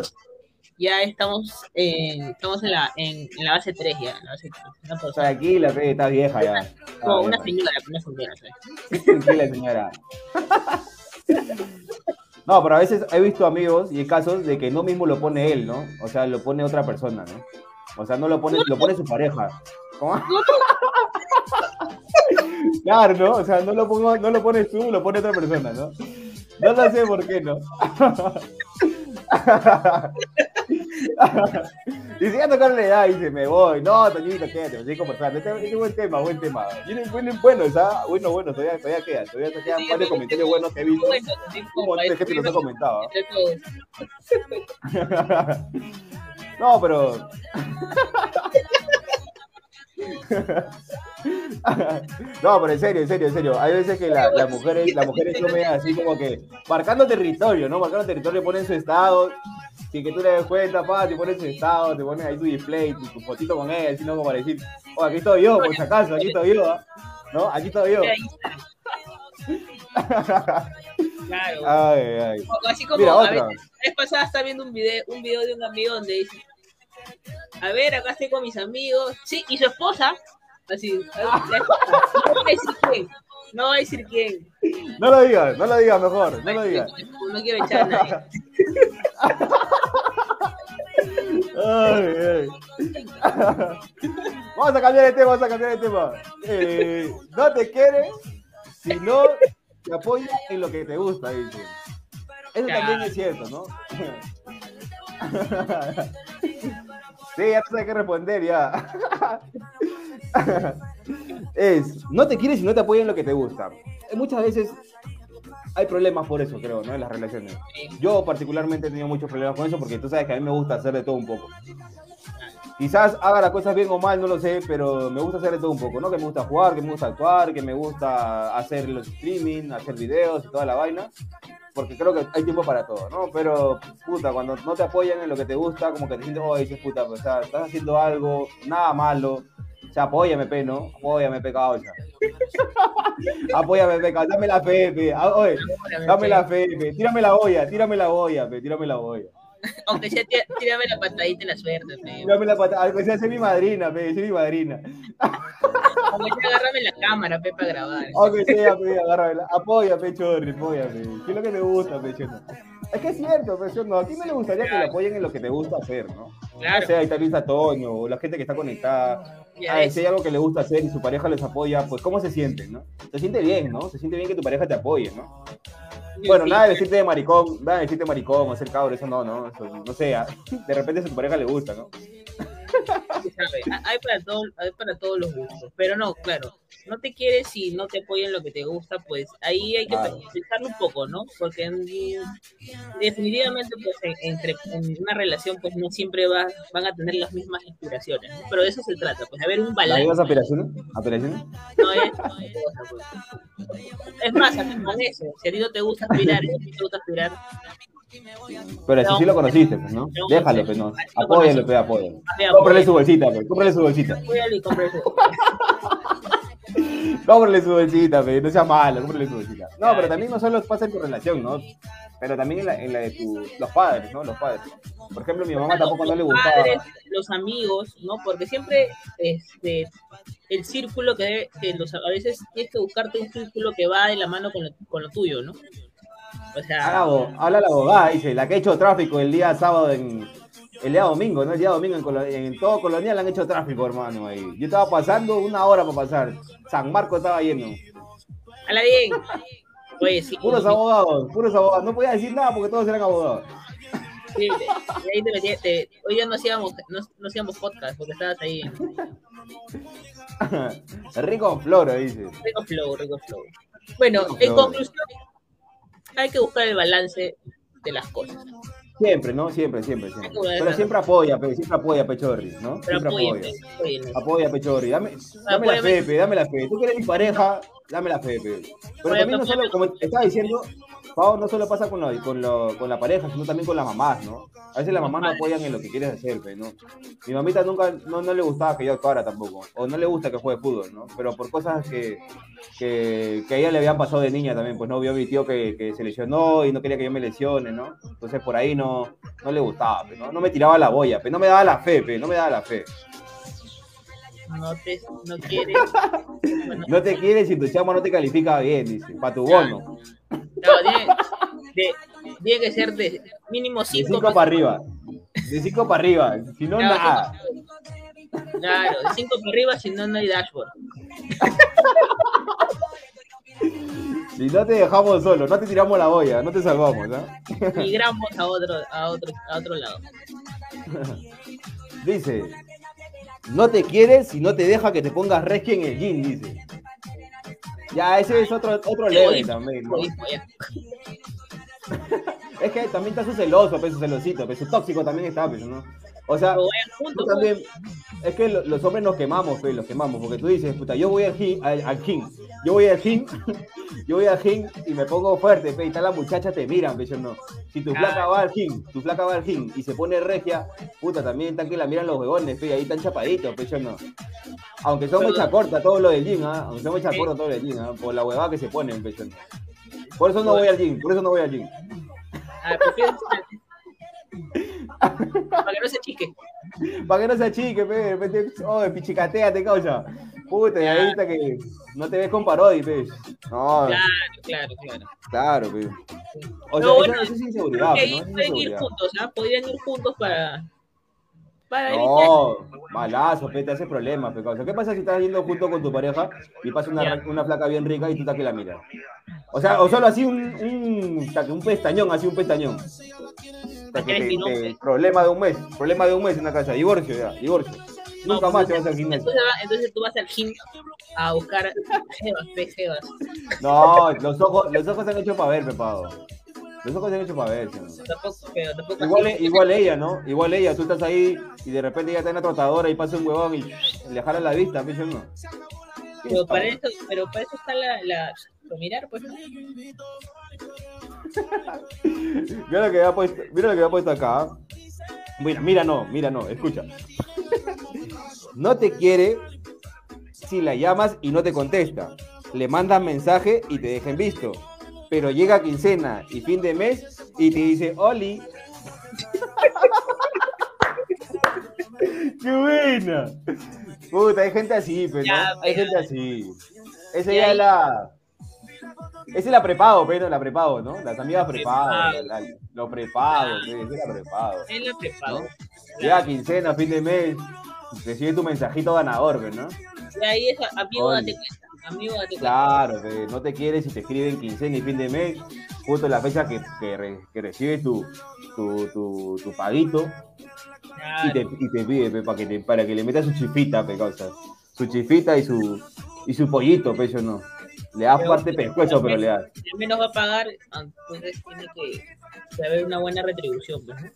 ya estamos, en, estamos en la, en, en la base 3 ya, en la base 3. Una persona, Tranquila, pe, estás vieja ya. Estás como una señora, una señora, ¿sabes? Tranquila, señora. No, pero a veces he visto amigos y casos de que no mismo lo pone él, ¿no? O sea, lo pone otra persona, ¿no? O sea, no lo pone, lo pone su pareja. ¿Cómo? Claro, ¿no? O sea, no lo, pongo, no lo pones tú, lo pone otra persona, ¿no? No lo sé por qué, ¿no? Y si ya tocar la edad, dice, me voy. No, Toñito, quédate, sigo conversando. Este, este es buen tema, buen tema. Viene, viene bueno, ¿sabes? Bueno, bueno, todavía, todavía queda. Todavía te quedan varios comentarios buenos que he visto. Como de gente los ha comentado. no, pero. no, pero en serio, en serio, en serio. Hay veces que la- las mujeres, las mujeres son así como que marcando territorio, ¿no? Marcando territorio, ponen su estado. Sin que tú le des cuenta, pa, te ponen su estado, te ponen ahí tu display, tu, tu fotito con él, así no como para decir, oh, aquí estoy yo, por si acaso, aquí estoy yo, ¿ah? ¿no? Aquí estoy yo. Claro. Ay, ay. O- Así como Mira, a veces, la vez pasada estaba viendo un video, un video de un amigo donde dice, a ver, acá estoy con mis amigos, sí, y su esposa, así, no voy a decir quién, no voy a decir quién, No lo digas, no lo digas mejor, no lo digas. no quiero echar a nadie. Ay, ay. Vamos a cambiar de tema, vamos a cambiar de tema. Eh, no te quiere si no te apoya en lo que te gusta, dice. Eso Ya. también es cierto, ¿no? Sí, ya no sé qué responder, ya. Es, no te quiere si no te apoya en lo que te gusta. Muchas veces hay problemas por eso, creo, ¿no? En las relaciones. Yo particularmente he tenido muchos problemas con eso porque tú sabes que a mí me gusta hacer de todo un poco. Quizás haga las cosas bien o mal, no lo sé, pero me gusta hacer de todo un poco, ¿no? Que me gusta jugar, que me gusta actuar, que me gusta hacer los streaming, hacer videos y toda la vaina. Porque creo que hay tiempo para todo, ¿no? Pero, puta, cuando no te apoyan en lo que te gusta, como que te sientes, oye, dices, puta, pues, o sea, estás haciendo algo, nada malo. O sea, apóyame, pe, ¿no? Apóyame, pe, causa. apóyame, pe, causa. Dame la fe, pe. Oye, dame la fe, pe. Tírame la olla, tírame la olla, pe. Tírame la olla. Aunque sea, tí- tírame la patadita y la suerte, pe. Tírame la patada. Aunque sea, mi madrina, pe. Sé mi madrina. Aunque sea, agárrame la cámara, pe, para grabar. Aunque sea, pe. Agárrame. Apoya, pe, chorri. Apoya, pe. ¿Qué es lo que te gusta, pe, chorri? Es que es cierto, pe, no. A ti me le gustaría que le apoyen en lo que te gusta hacer, ¿no? Claro, O sea, ahí está Luis Toño, o la gente que está conectada. ya Ah, si hay algo que le gusta hacer y su pareja les apoya, pues ¿cómo se siente, no? Se siente bien, ¿no? Se siente bien que tu pareja te apoye, ¿no? Bueno, nada de decirte de maricón, nada de decirte maricón, ser cabro, eso no, no, eso, no sé, de repente a tu pareja le gusta, ¿no? sabe, Hay para, todo, hay para todos los gustos. Pero no, claro, no te quieres y no te apoyan lo que te gusta, pues ahí hay que Claro. pensarlo un poco, ¿no? Porque en- definitivamente, pues en, entre, en una relación, pues no siempre va, van a tener las mismas inspiraciones, ¿no? Pero de eso se trata, pues haber un ¿Las balance. mismas aspiraciones? ¿Aspiraciones? No es, es más, hasta con eso, si a ti no te gusta aspirar, aspirar, Pero si No. sí lo conociste, pues, ¿no? No, Déjalo, pues, no. Así lo Apóyalo, pues, apóyalo. Cómprale pues, su bolsita, pues. Cómprale su bolsita. cuídalo y. Cómprale su bolsita, pues. No sea malo, cómprale su bolsita. No, pero también no solo pasa en tu relación, ¿no? Pero también en la, en la de tu, los padres, ¿no? Los padres. Por ejemplo, mi mamá tampoco no le los gustaba. padres, los amigos, ¿no? Porque siempre este, el círculo que, debe- que los, a veces tienes que buscarte un círculo que va de la mano con lo, con lo tuyo, ¿no? O sea, Habla, la abogada, dice, la que ha hecho tráfico el día sábado en. El día domingo, ¿no? El día domingo en, Colo- en todo Colonial han hecho tráfico, hermano. Ahí. Yo estaba pasando una hora para pasar. San Marcos estaba lleno. a la bien. Oye, sí. Puros abogados, puros abogados. No podía decir nada porque todos eran abogados. sí, de- de ahí te metí- te- hoy ya no hacíamos, no, no hacíamos podcast porque estabas ahí. Rico Floro, dice. Rico flow, rico. Bueno, Rico en conclusión, hay que buscar el balance de las cosas. Siempre, ¿no? Siempre, siempre, siempre. Pero siempre apoya, siempre apoya Pechorri, ¿no? Pero Siempre apoya. Apoya Pechorri. Dame, dame la fe, dame la fe. Tú que eres mi pareja, dame la fe, pe. Pero también no solo, como estaba diciendo, Pau, no solo pasa con, la- con, lo- con la pareja, sino también con las mamás, ¿no? A veces las mamás no apoyan en lo que quieres hacer, pe, ¿no? Mi mamita nunca, no, no le gustaba que yo actuara tampoco, o no le gusta que juegue fútbol, ¿no? Pero por cosas que, que, que a ella le habían pasado de niña también, pues no vio a mi tío que, que se lesionó y no quería que yo me lesione, ¿no? Entonces por ahí no, no le gustaba, pe, ¿no? No me tiraba la boya, pe, no me daba la fe, no me daba la fe. No te, no quieres. Bueno, No te quieres y tu chama no te califica bien, dice, para tu bono. No, tiene, de- tiene que ser de mínimo De 5 5 para arriba. De 5 para arriba. Si no, nada. Claro, de 5 para arriba, si no, no hay dashboard. Si no te dejamos solo, no te tiramos la boya, no te salvamos, ¿ah? Migramos a otro, a otro, a otro lado. Dice, no te quieres si no te deja que te pongas resqui en el gym, dice. Ya, ese es otro, otro level también. Es que también está su celoso, pues, su celosito, pues, su tóxico también está, pues, ¿no? O sea, juntos, Tú también, es que lo- los hombres nos quemamos, pues, los quemamos, porque tú dices, puta, yo voy al gym, al, al gym, yo voy al gym, yo voy al gym y me pongo fuerte, pe, y tal las muchachas te miran, yo no. Si tu flaca va al gym, tu flaca va al gym y se pone regia, puta, también están que la miran los huevones, pe, ahí están chapaditos, yo no. Aunque son Pero- mecha corta todo lo del gym, ¿ah? aunque son mecha Sí. corta todo lo del gym, ¿ah? por la huevada que se ponen, yo no. Por eso no voy al gym, por eso no voy al gym. Ah, Para que no se chique. Para que no se achique, pe, de repente, oh, pichicateate, causa. Puta, y ahí está que no te ves con parodi, pe. No, Claro, claro, claro. claro, pe. O No, sea, bueno, eso, es Creo inseguridad, que ¿no? Pueden ir juntos, ¿ah? Podrían ir juntos para. Para. No, malazo, pe, te hace problemas, pe, causa. ¿Qué pasa si estás yendo junto con tu pareja y pasa una, Ya. una flaca bien rica y tú estás que la miras? O sea, o solo así un, un, un pestañón, así un pestañón. Hasta que Eres te- mi te- nombre. problema de un mes, problema de un mes en la casa, divorcio ya, divorcio. No, Nunca más te vas al gimnasio. Entonces, tú vas al gym a buscar jevas. No, los ojos, los ojos se han hecho para ver, Pepado. Los ojos se han hecho para ver. ¿sí o no? Tampoco, pero tampoco Igual, así. igual ella, ¿no? Igual ella, tú estás ahí y de repente ella está en la trotadora y pasa un huevón y le jala la vista, ¿sí o no? Pero para eso, pero para eso está la, la mirar, pues. ¿no? Mira lo que había puesto, mira lo que había puesto acá. Mira, mira no, mira no, escucha. No te quiere si la llamas y no te contesta. Le mandas mensaje y te dejen visto. Pero llega quincena y fin de mes y te dice, Oli. ¡Qué buena! Puta, hay gente así, pero Ya, hay pero- gente así. Esa ya es la. Esa es la prepago, pero la prepago, ¿no? Las amigas prepago. Prepago. la- la- Lo prepago, esa es la prepago. Él la preparó. ¿no? Llega quincena, fin de mes, recibe tu mensajito ganador, pe, ¿no? Y ahí es, amigo, Oye. date cuenta. Amigo, date cuenta. Claro, pe, no te quieres si te escriben quincena y fin de mes, justo la fecha que, que, re- que recibes tu, tu, tu, tu paguito y te, y pide pe, para, que te, para que le metas su chifita, pe, causa. Su chifita y su, y su pollito, pe, yo no. Le das Pero- parte pescuezo, pero le al menos va a pagar, entonces tiene que, haber una buena retribución. Pues, ¿no?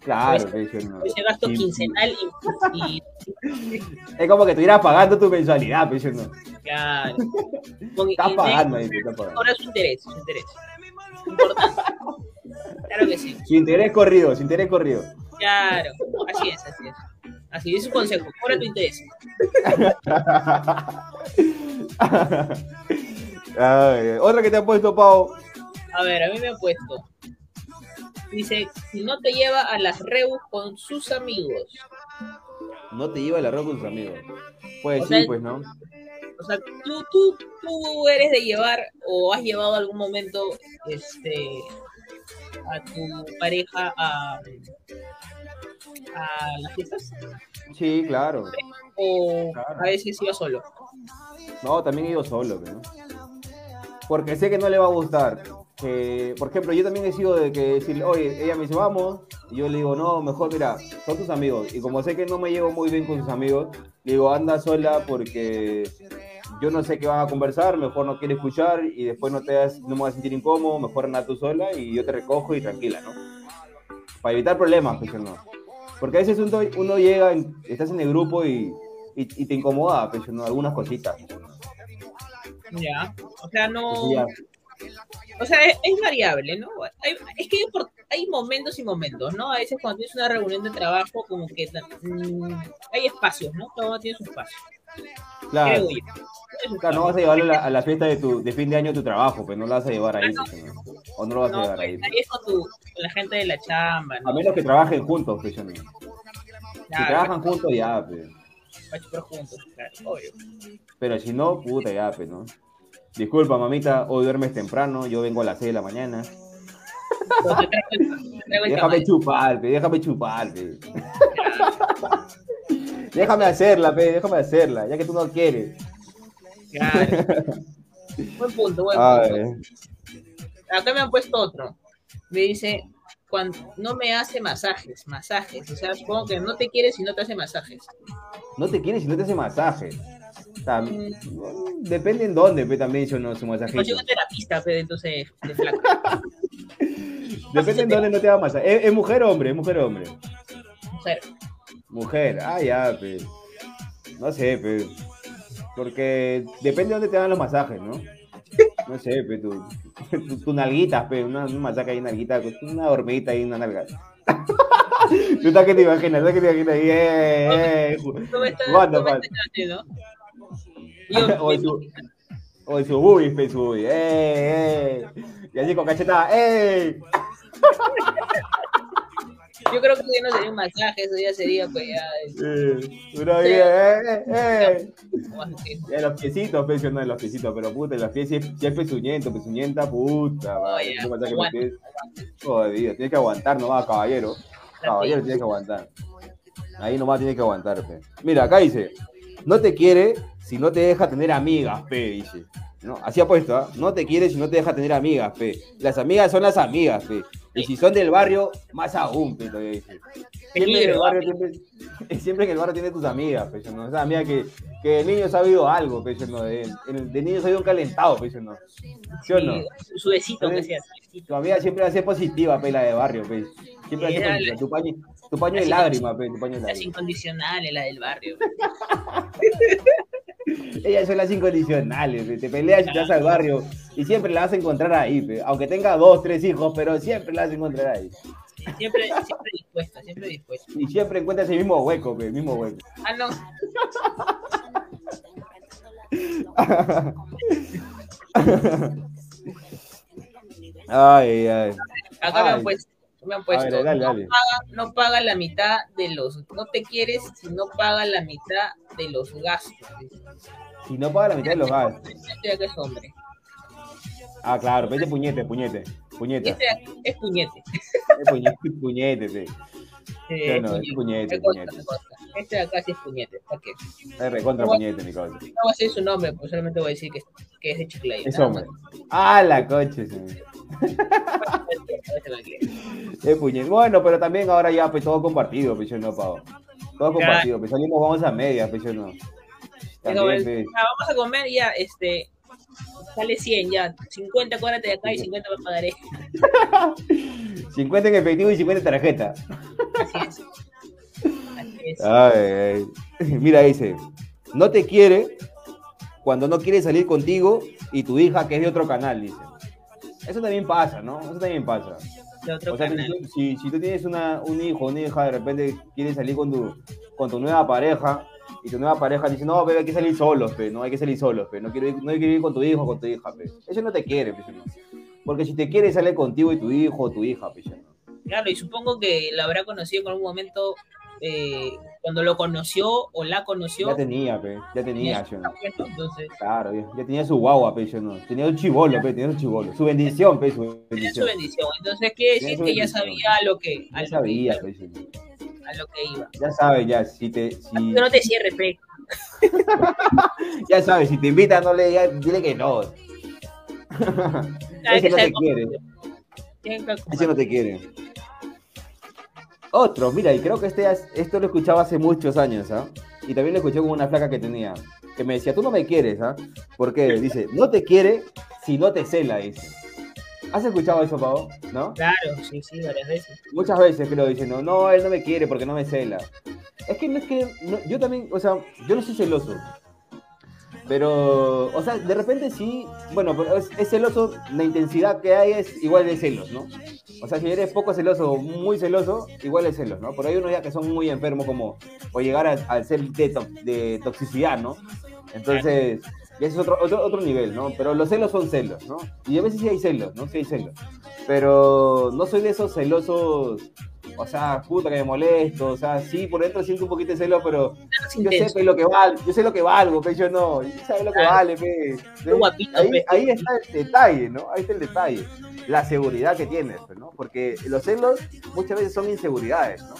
Claro, pe, yo no. Ese gasto Sí, quincenal y, y- Es como que estuvieras pagando tu mensualidad, pe, yo no. claro. Estás pagando estás. Ahora su interés, su interés. Importante. Claro que sí. Su interés corrido, su interés corrido. Claro. Así es, así es. Así es su consejo. Cobra tu interés. Ay, otra que te ha puesto, Pau. A ver, a mí me han puesto. Dice, si no te lleva a las reus con sus amigos. No te lleva el arroz con tus amigos. Pues O sí, sea, pues no. O sea, tú, tú, tú eres de llevar o has llevado algún momento este a tu pareja a, a las fiestas Sí, claro. o Claro. a veces iba solo. No, también he ido solo, ¿no? Porque sé que no le va a gustar. Por ejemplo, yo también he sido de que decirle, oye, ella me dice, vamos. Y yo le digo, no, mejor, mira, son tus amigos. Y como sé que no me llevo muy bien con sus amigos, le digo, anda sola porque yo no sé qué van a conversar, mejor no quiere escuchar y después no te das, no me vas a sentir incómodo, mejor anda tú sola y yo te recojo y tranquila, ¿no? Para evitar problemas, pues no. Porque a veces uno, uno llega, estás en el grupo y, y, y te incomoda, pues no, algunas cositas. Ya. O sea, no. Ya. O sea, es, es variable, ¿no? Hay- es que hay, por- hay momentos y momentos, ¿no? A veces cuando tienes una reunión de trabajo, como que mm, hay espacios, ¿no? Cada uno tiene su espacio. Claro. Creo yo. Tiene su Claro, no vas a llevarlo a la, a la fiesta de, tu, de fin de año de tu trabajo, pues no lo vas a llevar ahí. pues, ¿no? O no lo vas a llevar pues, ahí. ahí es con, tu, con la gente de la chamba, ¿no? A menos que trabajen juntos, pues, ¿no? Si trabajan juntos, ya, pues. Para chupar juntos, claro, obvio. Pero si no, puta, ya, pues, ¿no? Disculpa, mamita, hoy duermes temprano, yo vengo a las 6 de la mañana. Déjame caballo. chupar, pe, déjame chupar, pe. Déjame hacerla, pe, déjame hacerla, ya que tú no quieres. Claro. Buen punto, buen punto. Acá me han puesto otro. Me dice, cuando no me hace masajes, masajes. O sea, supongo que no te quiere si no te hace masajes. no te quieres si no te hace masaje. O sea, depende en dónde, pe, también yo no su masajito. Consigo un terapista, pero entonces, de flaca. Depende en dónde no te da masaje. ¿Es, es mujer o hombre? ¿Es mujer o hombre? Mujer. Mujer, ah, ya, pe. No sé, pe. Porque depende de dónde te dan los masajes, ¿no? No sé, pe, tu, tu, tu nalguita, pe, una, un masaje ahí, nalguita, una dormidita ahí, una nalga. Tú estás que te imaginas, estás que te imaginas ahí, eh, eh. Yo, o su boobies, pe, su boobies, eh, eh. Y así con cachetada, eh. Yo creo que ya no sería un masaje, eso ya sería, pues, ya. eh, una vida, eh, eh. Ya los piecitos, pues, yo no los piecitos, pero puta, los pies si es, si es pezuñento, pezuñenta, puta, madre, ya, ¿qué pasa que los aguanta, pies? Jodido, tienes que aguantar nomás, caballero. Caballero, tienes que aguantar. Ahí nomás tienes que aguantar, pe. Mira, acá dice, no te quiere si no te deja tener amigas, pe, dice. ¿No? Así ha puesto, ¿ah? No te quiere si no te deja tener amigas, pe. Las amigas son las amigas, pe. Y si son del barrio, más aún, pe, todavía dice. Siempre en el barrio, siempre, siempre en el barrio tiene tus amigas, pe, ¿no? Esa amiga que, que de niño ha sabido algo, pe, ¿no? De, de niño se ha ido un calentado, pe, ¿no? ¿Sí o no? Su- Su besito, que sea. Tu amiga siempre va a ser positiva, pe, la de barrio, pe. Siempre va a ser Tu paño, tu paño de lágrimas, pe, tu paño de lágrimas. incondicionales, la del barrio. Ellas son las incondicionales, te peleas y te vas al barrio y siempre la vas a encontrar ahí, pe. aunque tenga dos, tres hijos, pero siempre la vas a encontrar ahí. Siempre, siempre dispuesta, siempre dispuesta. Y siempre encuentras el mismo hueco, pe, el mismo hueco. Ah, no. Ay, ay. Acá me han puesto, me han puesto ver, dale, no, dale. Paga, no paga la mitad de los, no te quieres si no paga la mitad de los gastos. Si no paga la mitad de los gastos. Este es hombre. Ah, claro, ese puñete, puñete, Y puñeta. este es puñete. Es puñete, puñete, pe. Eh, no, es puñete, consta, puñete. consta. Este de acá sí es puñete. ¿Para qué? Es recontra Bueno. puñete, mi causa. No voy a decir su nombre, pues solamente voy a decir que, que es de Chiclayo. Es hombre. Ah, la coche, sí. Más. Es puñete. Bueno, pero también ahora ya, pues todo compartido, pues yo no, pavo. Todo compartido, pues salimos, vamos a medias, pues yo no. También, pues. ah, vamos a comer ya, este, sale 100 ya, 50 acuérdate de acá y 50 me pagaré. 50 en efectivo y 50 en tarjeta. Así es. Así es. Ay, ay. Mira, dice, no te quiere cuando no quiere salir contigo y tu hija que es de otro canal, dice. Eso también pasa, ¿no? Eso también pasa. otro O sea, si, si- tú tienes una, un hijo, una hija, de repente quiere salir con tu, con tu nueva pareja y tu nueva pareja dice, no, bebé, hay que salir solos, pe, no hay que salir solos, pe, no quiero ir, no quiero ir con tu hijo o con tu hija, pe. Eso no te quiere, pe, no. Porque si te quiere, sale contigo y tu hijo o tu hija, pe, no. Claro, y supongo que la habrá conocido en algún momento, eh, cuando lo conoció o la conoció. Ya tenía, pe, ya tenía, yo no. Entonces, Claro, ya, ya tenía su guagua, pe, yo no. Tenía un chivolo, pe, tenía un chivolo. Su bendición, pe, su tenía su bendición. bendición. Entonces, quiere Tenía decir que ya bendición. sabía a lo que, a Ya lo sabía, que, pe, yo no. a lo que iba. Ya sabes, ya, si te, si, Pero no te cierres, pe. ya sabes, si te invitan, no le digas, dile que no. Ese que no te quiere. Ese no te quiere. Otro, mira, y creo que este, esto lo escuchaba hace muchos años, ¿ah? Y también lo escuché con una flaca que tenía, que me decía, tú no me quieres, ¿ah? Porque dice, no te quiere si no te cela, dice. ¿Has escuchado eso, Pavo? ¿No? Claro, sí, sí, varias veces. Muchas veces creo dicen, no, no, él no me quiere porque no me cela. Es que no es que, no- yo también, o sea, yo no soy celoso. Pero, o sea, de repente sí, bueno, pero es, es celoso, la intensidad que hay es igual de celos, ¿no? O sea, si eres poco celoso o muy celoso, igual es celos, ¿no? Pero hay unos ya que son muy enfermos como, o llegar al ser de, de toxicidad, ¿no? Entonces, ese es otro, otro, otro nivel, ¿no? Pero los celos son celos, ¿no? Y a veces sí hay celos, ¿no? Sí hay celos. Pero no soy de esos celosos, o sea, puta que me molesto, o sea, sí, por dentro siento un poquito de celo, pero yo sé pe, lo que vale, yo sé lo que valgo, pe, yo no, yo sé lo que vale, pe. Qué guapito, ahí, está el detalle, ¿no? Ahí está el detalle. La seguridad que tienes, ¿no? Porque los celos muchas veces son inseguridades, ¿no?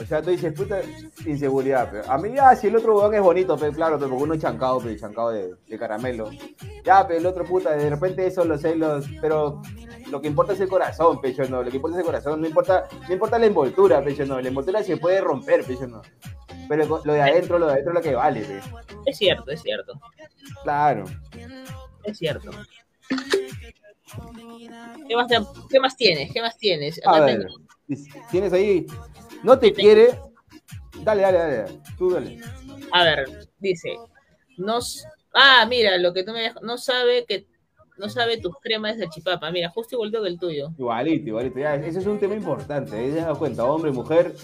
O sea, tú dices, puta, inseguridad, pero a mí ya, si el otro huevón es bonito, pe, claro, pero porque uno es chancado, pe, chancado de, de caramelo. Ya, pero el otro puta, de repente eso, los celos, pero lo que importa es el corazón, pecho no, lo que importa es el corazón, no importa, no importa la envoltura, pecho no, la envoltura se puede romper, pecho no. Pero lo de adentro, lo de adentro es lo que vale. Es cierto, es cierto. Claro. Es cierto. ¿Qué más, te- qué más tienes? ¿Qué más tienes? A ver, tienes ahí, no te quiere, dale, dale, dale, tú dale. A ver, dice, no, s- ah, mira, lo que tú me dejas, no sabe que, no sabe tus cremas de salchipapa, mira, justo igual que el tuyo. Igualito, igualito, ya, ese es un tema importante, ahí te das cuenta, hombre, mujer,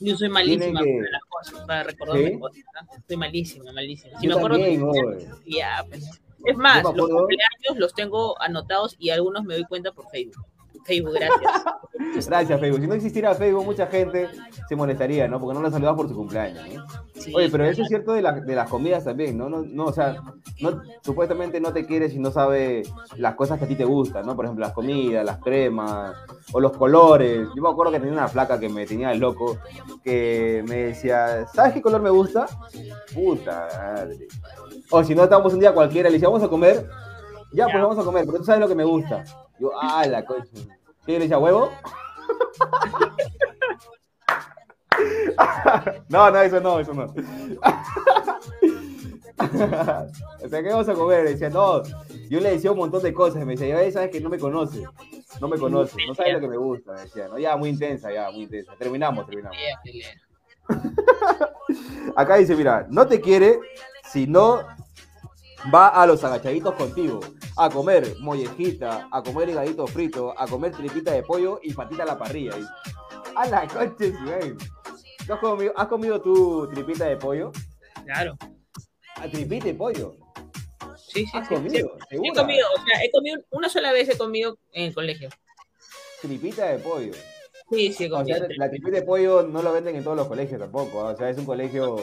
Yo soy malísima que- para las cosas, para recordarme ¿Sí? cosas, ¿no? Soy malísima, malísima. Si yo me acuerdo también, que- oye. ya, pues, es más, los cumpleaños los tengo anotados y algunos me doy cuenta por Facebook. Facebook, gracias. Gracias, Facebook. Si no existiera Facebook, mucha gente se molestaría, ¿no? Porque no la saludas por su cumpleaños, ¿no? Sí, Oye, pero eso es cierto de, la- de las comidas también, ¿no? No, no o sea, no, supuestamente no te quiere si no sabe las cosas que a ti te gustan, ¿no? Por ejemplo, las comidas, las cremas, o los colores. Yo me acuerdo que tenía una flaca que me tenía de loco, que me decía, ¿sabes qué color me gusta? Puta madre. O si no, estábamos un día cualquiera, le decía, ¿vamos a comer? Ya, pues vamos a comer, pero tú sabes lo que me gusta. Yo, ah, la coche. ¿Qué le decía, huevo? No, no, eso no, eso no. o sea, ¿qué vamos a comer? Decía, no, yo le decía un montón de cosas. Me decía, ya sabes que no me conoce, no me conoce, no sabe lo que me gusta. Me decía, no, ya, muy intensa, ya, muy intensa. Terminamos, terminamos. Acá dice, mira, no te quiere si no va a los agachaditos contigo. A comer mollejita, a comer higadito frito, a comer tripita de pollo y patita a la parrilla. A la coche, güey. ¿Tú has comido, has comido tu tripita de pollo? Claro. ¿A tripita de pollo? Sí, sí, ¿Has sí, comido? sí. He comido, o sea, he comido, una sola vez he comido en el colegio. Tripita de pollo. Sí, sí, he O sea, comido. la tripita de pollo no lo venden en todos los colegios tampoco. ¿ah? O sea, es un colegio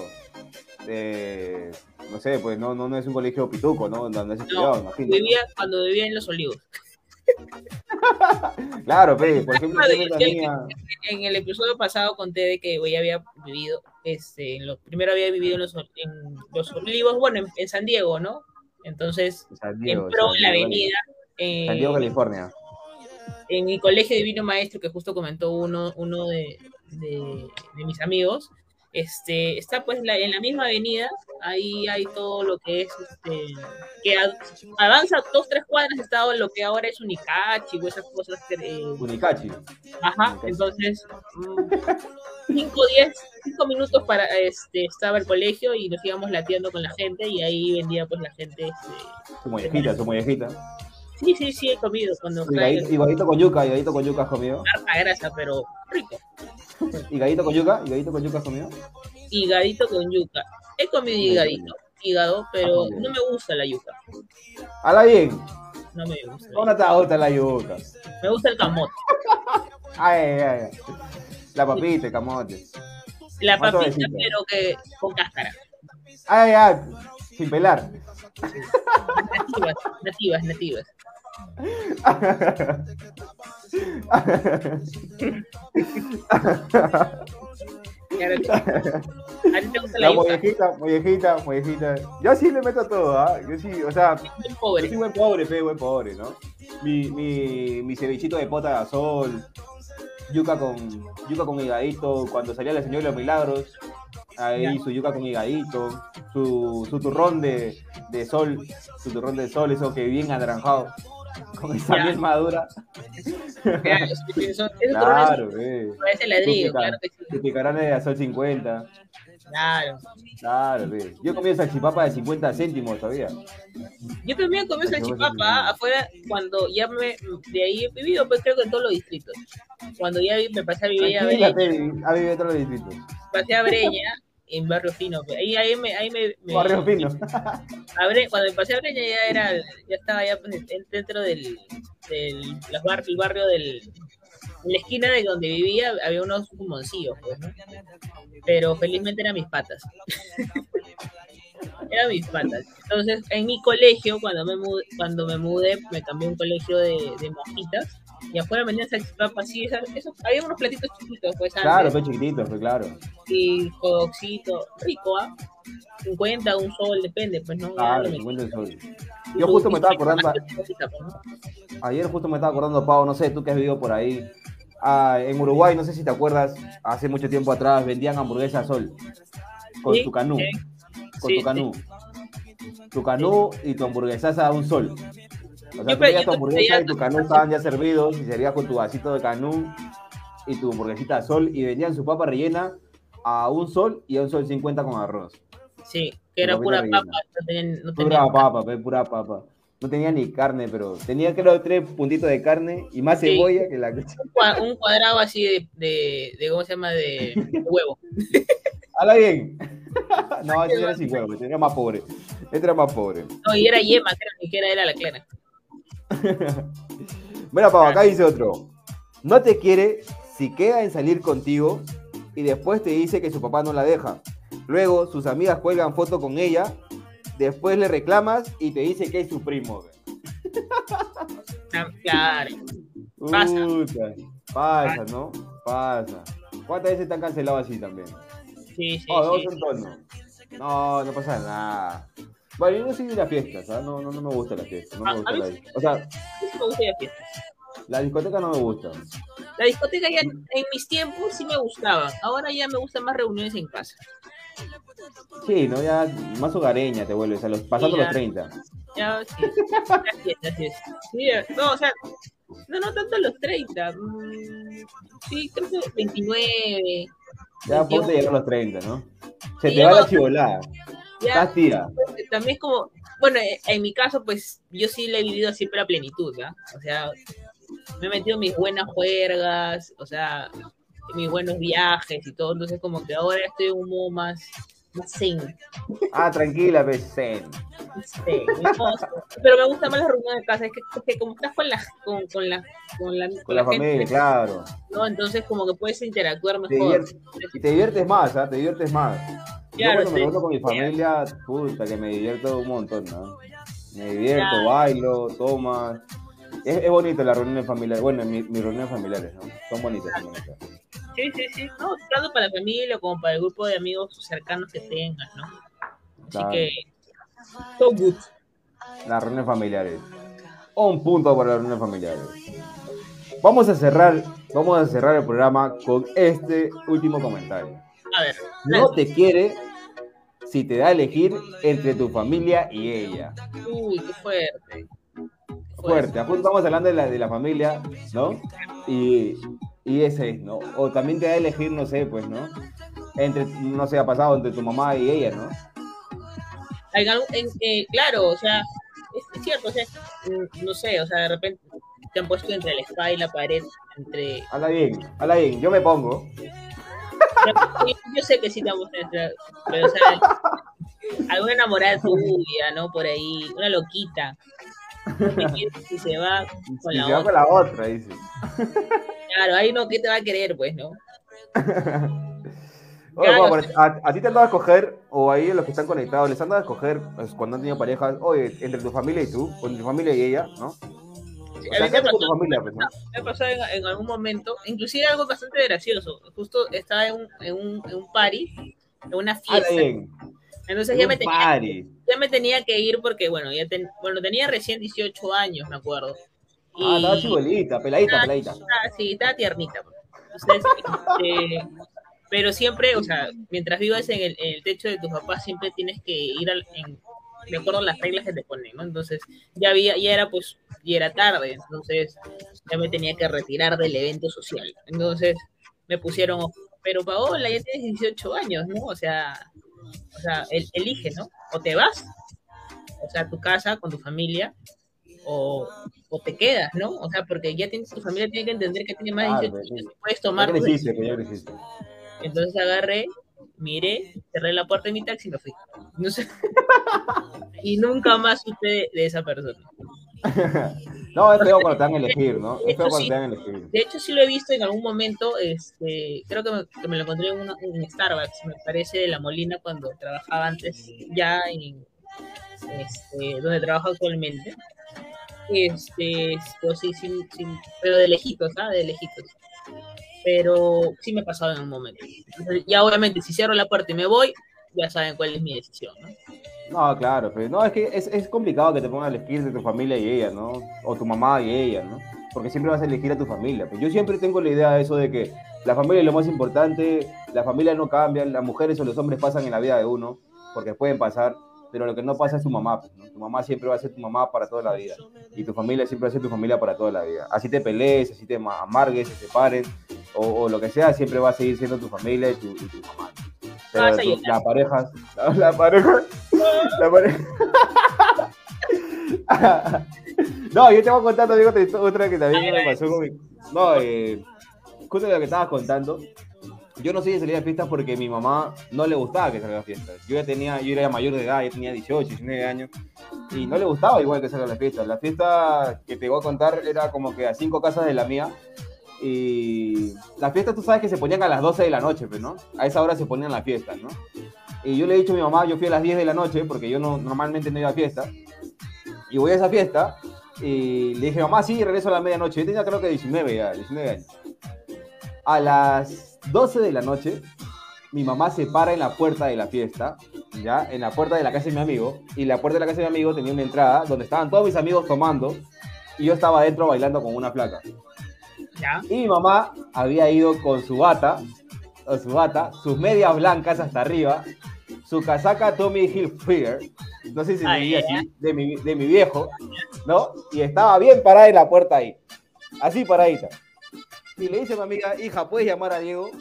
de... No sé, pues no, no, no es un colegio pituco, ¿no? No, no es estudiado, No, imagino. ¿no? vivía, cuando vivía en Los Olivos. Claro, pe, por ejemplo, tenía... En el episodio pasado conté de que güey había vivido, este, en lo, primero había vivido en los, en los olivos, bueno, en, en San Diego, ¿no? Entonces, San Diego, en pro San la avenida, eh, San Diego, California. en mi colegio divino maestro, que justo comentó uno, uno de, de- de mis amigos, este, está pues la- en la misma avenida, ahí hay todo lo que es, este, que a- avanza dos, tres cuadras, está lo que ahora es Unicachi o esas cosas que, eh, Unicachi. Ajá, Ok. entonces, 5, 10, 5 minutos para, este, estaba el colegio y nos íbamos lateando con la gente y ahí vendía pues la gente, este, Su mollejita, su mollejita. sí, sí, sí, he comido cuando Higadito, higadito con yuca, higadito con yuca has comido. harta grasa, pero rico. Higadito con yuca, higadito con yuca has comido. Higadito con yuca. He comido higadito, hígado, pero Ah, no me gusta la yuca, Hala bien. no me gusta. ¿Cómo no te gusta la yuca? Me gusta el camote. Ay, ay, ay. La papita, el camote. La Más papita, pero que con cáscara. Ay, ay, sin pelar. Nativas, nativas, nativas. Claro que sí. ¿A ti te gusta la mollejita, mollejita, mollejita. Yo sí le meto todo, ¿ah? Yo sí, o sea, Muy yo pobre. soy buen pobre, fe, buen pobre, ¿no? Mi, mi, mi cevichito de pota de azul, yuca con, yuca con higadito, cuando salía la señora de los milagros, ahí Ya. su yuca con higadito, su, su turrón de, de sol, su turrón de sol, eso que bien anaranjado, con esa Ya. madura. Claro, eso- parece ladrillo, Su pica- claro que sí. Su picarane de azul 50. Claro. Claro, fe. Yo comí salchipapa de 50 céntimos todavía. Yo también comí salchipapa afuera cuando ya me, de ahí he vivido, pues creo que en todos los distritos. Cuando ya me pasé a vivir a Breña, vivido en todos los distritos. pasé a Breña en Barrio Fino. Ahí, ahí me, ahí me, me- Barrio fino. cuando me pasé a Breña ya era, ya estaba ya pues, en- dentro del, del los bar- el barrio del, en la esquina de donde vivía había unos moncillos, pues, ¿no? Pero felizmente eran mis patas. eran mis patas. Entonces, en mi colegio, cuando me mudé, cuando me mudé, me cambié a un colegio de, de monjitas. Y afuera vendían salchipapas, sí, esas, esos, había unos platitos chiquitos, pues, Claro, antes, fue chiquitito, fue claro. y codoxito, rico, ¿ah? 50, un sol, depende, pues, ¿no? Claro, lo metí. 50 soles. Y Yo justo me estaba acordando, pues, ayer justo me estaba acordando, Pau, no sé, tú que has vivido por ahí. Ah, en Uruguay, no sé si te acuerdas, hace mucho tiempo atrás vendían hamburguesas sol. Con Sí, tu canú. sí. Con Sí, tu canú. Tu canú y tu hamburguesaza a un sol. O sea, tú pedías tu hamburguesa y tu canú estaban ya servidos y sería con tu vasito de canú y tu hamburguesita sol y vendían su papa rellena a un sol y a un sol 50 con arroz. Sí, que era pura rellena. papa, no tenían, no Pura tenían papa, pe, pura papa. No tenía ni carne, pero tenía creo tres puntitos de carne y más Sí. cebolla que la un cua- un cuadrado así de, de, de ¿cómo se llama? De, huevo. ¡Hala bien! no, este era sin huevo, era más pobre. Este era más pobre. No, y era yema, creo, ni siquiera era la clara. Mira, Pau, acá dice otro. No te quiere si queda en salir contigo y después te dice que su papá no la deja. Luego sus amigas cuelgan foto con ella, después le reclamas y te dice que es su primo. Claro. Pasa. Pasa, ¿no? Pasa. ¿Cuántas veces te han cancelado así también? Sí, sí, Oh, sí. dos en tono. No, no pasa nada. Bueno, yo no soy de las fiestas, ¿ah? no, no, no me gusta la fiesta. No me A- gusta la... O sea, me gusta ir a fiestas. la discoteca no me gusta. La discoteca ya en mis tiempos sí me gustaba. Ahora ya me gustan más reuniones en casa. Sí, ¿no? Ya más hogareña te vuelves, a los, pasando ya. los 30. Ya, sí. La fiesta, así es. Sí, no, o sea, no, no tanto los 30. mm, Sí, creo que 29. Ya 21. ponte llegar a los 30, ¿no? Se te va la chivolada. Ya, pues, también es como, bueno, eh, en mi caso, pues yo sí le he vivido siempre a plenitud, ¿ya? O sea, me he metido en mis buenas juergas, o sea, en mis buenos viajes y todo, entonces como que ahora estoy en un modo más, más zen, Ah, tranquila, este, ¿no? pero me gusta más la reunión de casa, es que, es que como estás con la, con, con la, con la, Con la familia, gente, claro. ¿no? Entonces como que puedes interactuar Te mejor. y te diviertes más, ¿ah? Te diviertes más. Claro, Yo cuando me sí. reúno con mi familia, puta, que me divierto un montón, ¿no? Me divierto, Claro. bailo, tomas. Es, es bonito la reunión familiar. Bueno, mi, mis reuniones familiares, ¿no? Son bonitas. son bonitas. Sí, sí, sí. No, tanto para la familia como para el grupo de amigos cercanos que tengas, ¿no? Así Claro. que, so good. Las reuniones familiares. Un punto para las reuniones familiares. Vamos a cerrar, vamos a cerrar el programa con este último comentario. A ver, No te quiere si te da a elegir entre tu familia y ella. uy, qué fuerte. Fuerte, justo estamos hablando de la, de la familia, ¿no? Y, y ese es, ¿no? O también te da a elegir, no sé, pues, ¿no? Entre, no sé, ha pasado entre tu mamá y ella, ¿no? En eh, claro, o sea, es, es cierto, o sea, mm, no sé, o sea, de repente te han puesto entre la espada y la pared, entre... Habla bien, habla bien, yo me pongo. Yo, yo sé que sí te han puesto entre... Pero, o sea, alguna enamorada tuya, ¿no? Por ahí, una loquita. Y se va con Y la se va otra. con la otra, dice. Claro, ahí no, ¿qué te va a querer, pues, no? Oye, Claro, a, a ti te han dado a escoger, o ahí los que están conectados, les han dado a escoger pues, cuando han tenido parejas, oye, entre tu familia y tú, o entre tu familia y ella, ¿no? O sea, me tu familia, pues, me pasó en, en algún momento, inclusive algo bastante gracioso. Justo estaba en un, en un, en un party, en una Habla fiesta. bien. Entonces ya me, tenía, party. ya me tenía que ir porque, bueno, ya ten- bueno, tenía recién 18 años, me acuerdo. Ah, estaba chibolita, peladita, Ah, peladita. Ah, sí, estaba tiernita. Entonces, este, pero siempre, o sea, mientras vivas en el, en el techo de tus papás, siempre tienes que ir al, en, de acuerdo a las reglas que te ponen, ¿no? Entonces, ya había, ya era pues, ya era tarde, entonces ya me tenía que retirar del evento social. Entonces, me pusieron, pero Paola, ya tienes 18 años, ¿no? O sea, o sea, el- elige, ¿no? O te vas, o sea, a tu casa con tu familia, o, o te quedas, ¿no? O sea, porque ya tienes, tu familia tiene que entender que tiene más de Claro, 18 pues, sí. años, puedes tomar tu creciste, ya creciste. entonces agarré, miré, cerré la puerta de mi taxi y me fui. No sé. y nunca más supe de esa persona. No, es feo cuando te dan a elegir, ¿no? Es feo cuando sí. te dan a elegir. De hecho, sí lo he visto en algún momento, este, creo que me, que me lo encontré en, una- en Starbucks, me parece, de La Molina, cuando trabajaba antes, ya en este, donde trabajo actualmente. Este, pero sí, sí, sí, pero de lejitos, ¿ah? De lejitos. Pero sí me ha pasado en un momento. Ya obviamente, si cierro la puerta y me voy, ya saben cuál es mi decisión, ¿no? No, claro, pero no, es que es, es complicado que te pongan a elegir de tu familia y ella, ¿no? O tu mamá y ella, ¿no? Porque siempre vas a elegir a tu familia. Pues yo siempre tengo la idea de eso de que la familia es lo más importante, la familia no cambia, las mujeres o los hombres pasan en la vida de uno, porque pueden pasar, pero lo que no pasa es tu mamá, ¿no? Tu mamá siempre va a ser tu mamá para toda la vida. Y tu familia siempre va a ser tu familia para toda la vida. Así te pelees, así te ma- amargues, te separes, o, o lo que sea, siempre va a seguir siendo tu familia y tu, y tu mamá. Pero pareja, la pareja. no, yo te voy a contar también otra, otra que también me pasó con mi... No, eh, justo lo que estabas contando. Yo no soy de salir a fiestas porque mi mamá no le gustaba que salga a fiestas. Yo ya tenía, yo era mayor de edad, ya tenía 18, 19 años, y no le gustaba igual que salga a las fiestas. La fiesta que te voy a contar era como que a cinco casas de la mía, y las fiestas tú sabes que se ponían a las 12 de la noche, pues, ¿no? A esa hora se ponían las fiestas, ¿no? Y yo le he dicho a mi mamá, yo fui a las 10 de la noche, porque yo no, normalmente no iba a fiesta, y voy a esa fiesta, y le dije, mamá, sí, regreso a la medianoche. Yo tenía creo que 19 ya, 19 años. A las 12 de la noche, mi mamá se para en la puerta de la fiesta, ya, en la puerta de la casa de mi amigo, y la puerta de la casa de mi amigo tenía una entrada donde estaban todos mis amigos tomando, y yo estaba adentro bailando con una placa. ¿Ya? Y mi mamá había ido con su bata, o su bata, sus medias blancas hasta arriba, su casaca Tommy Hilfiger, no sé si se Ah, diría así, de mi, de mi viejo, ¿no? Y estaba bien parada en la puerta ahí, así paradita. Y le dice a mi amiga, hija, ¿puedes llamar a Diego?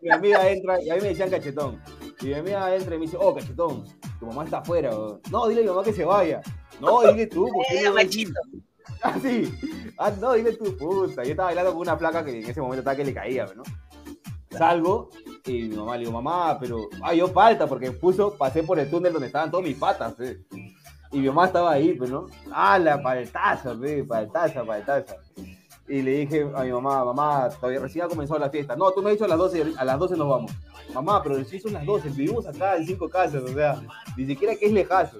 mi amiga entra, y a mí me decían cachetón. Y mi amiga entra y me dice, oh, cachetón, tu mamá está afuera. weón". No, dile a mi mamá que se vaya. No, dile tú, porque Eh, machito. Ah, sí. Ah, no, dile tu puta. Yo estaba bailando con una placa que en ese momento estaba que le caía, ¿no? Salgo y mi mamá le digo, mamá, pero ay, yo falta porque puso, pasé por el túnel donde estaban todos mis patas, ¿eh? Y mi mamá estaba ahí, pues, ¿no? Ah, la paltaza, pe, paltaza, paltaza. Y le dije a mi mamá, mamá, todavía recién ha comenzado la fiesta. No, tú me has dicho a las 12, a las 12 nos vamos. Mamá, pero recién son las 12, vivimos acá en cinco casas, o sea, ni siquiera que es lejazo.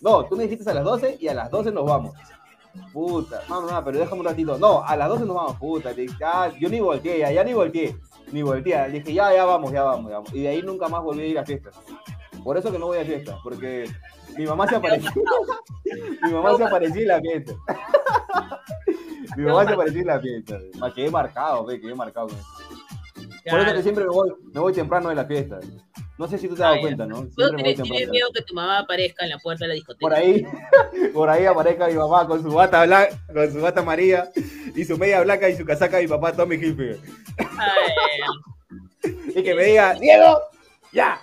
No, tú me dijiste a las 12 y a las 12 nos vamos. puta, no, pero déjame un ratito. No, a las 12 nos vamos, puta. Dije, ah, yo ni volteé, ya, ya ni volteé, ni volteé. Le dije, ya, ya vamos, ya vamos, ya vamos. Y de ahí nunca más volví a ir a fiestas. Por eso que no voy a fiestas, porque mi mamá se apareció. mi mamá se apareció en la fiesta. mi mamá se apareció en la fiesta. Me quedé marcado, ve, quedé marcado. Por eso que siempre me voy, me voy temprano de la fiesta. No sé si tú te has dado cuenta, ¿no? Tienes, temprano. tienes miedo que tu mamá aparezca en la puerta de la discoteca. Por ahí, por ahí aparezca mi mamá con su bata blanca, con su bata amarilla y su media blanca y su casaca mi papá Tommy Hilfiger. Y que me diga, Diego, ya.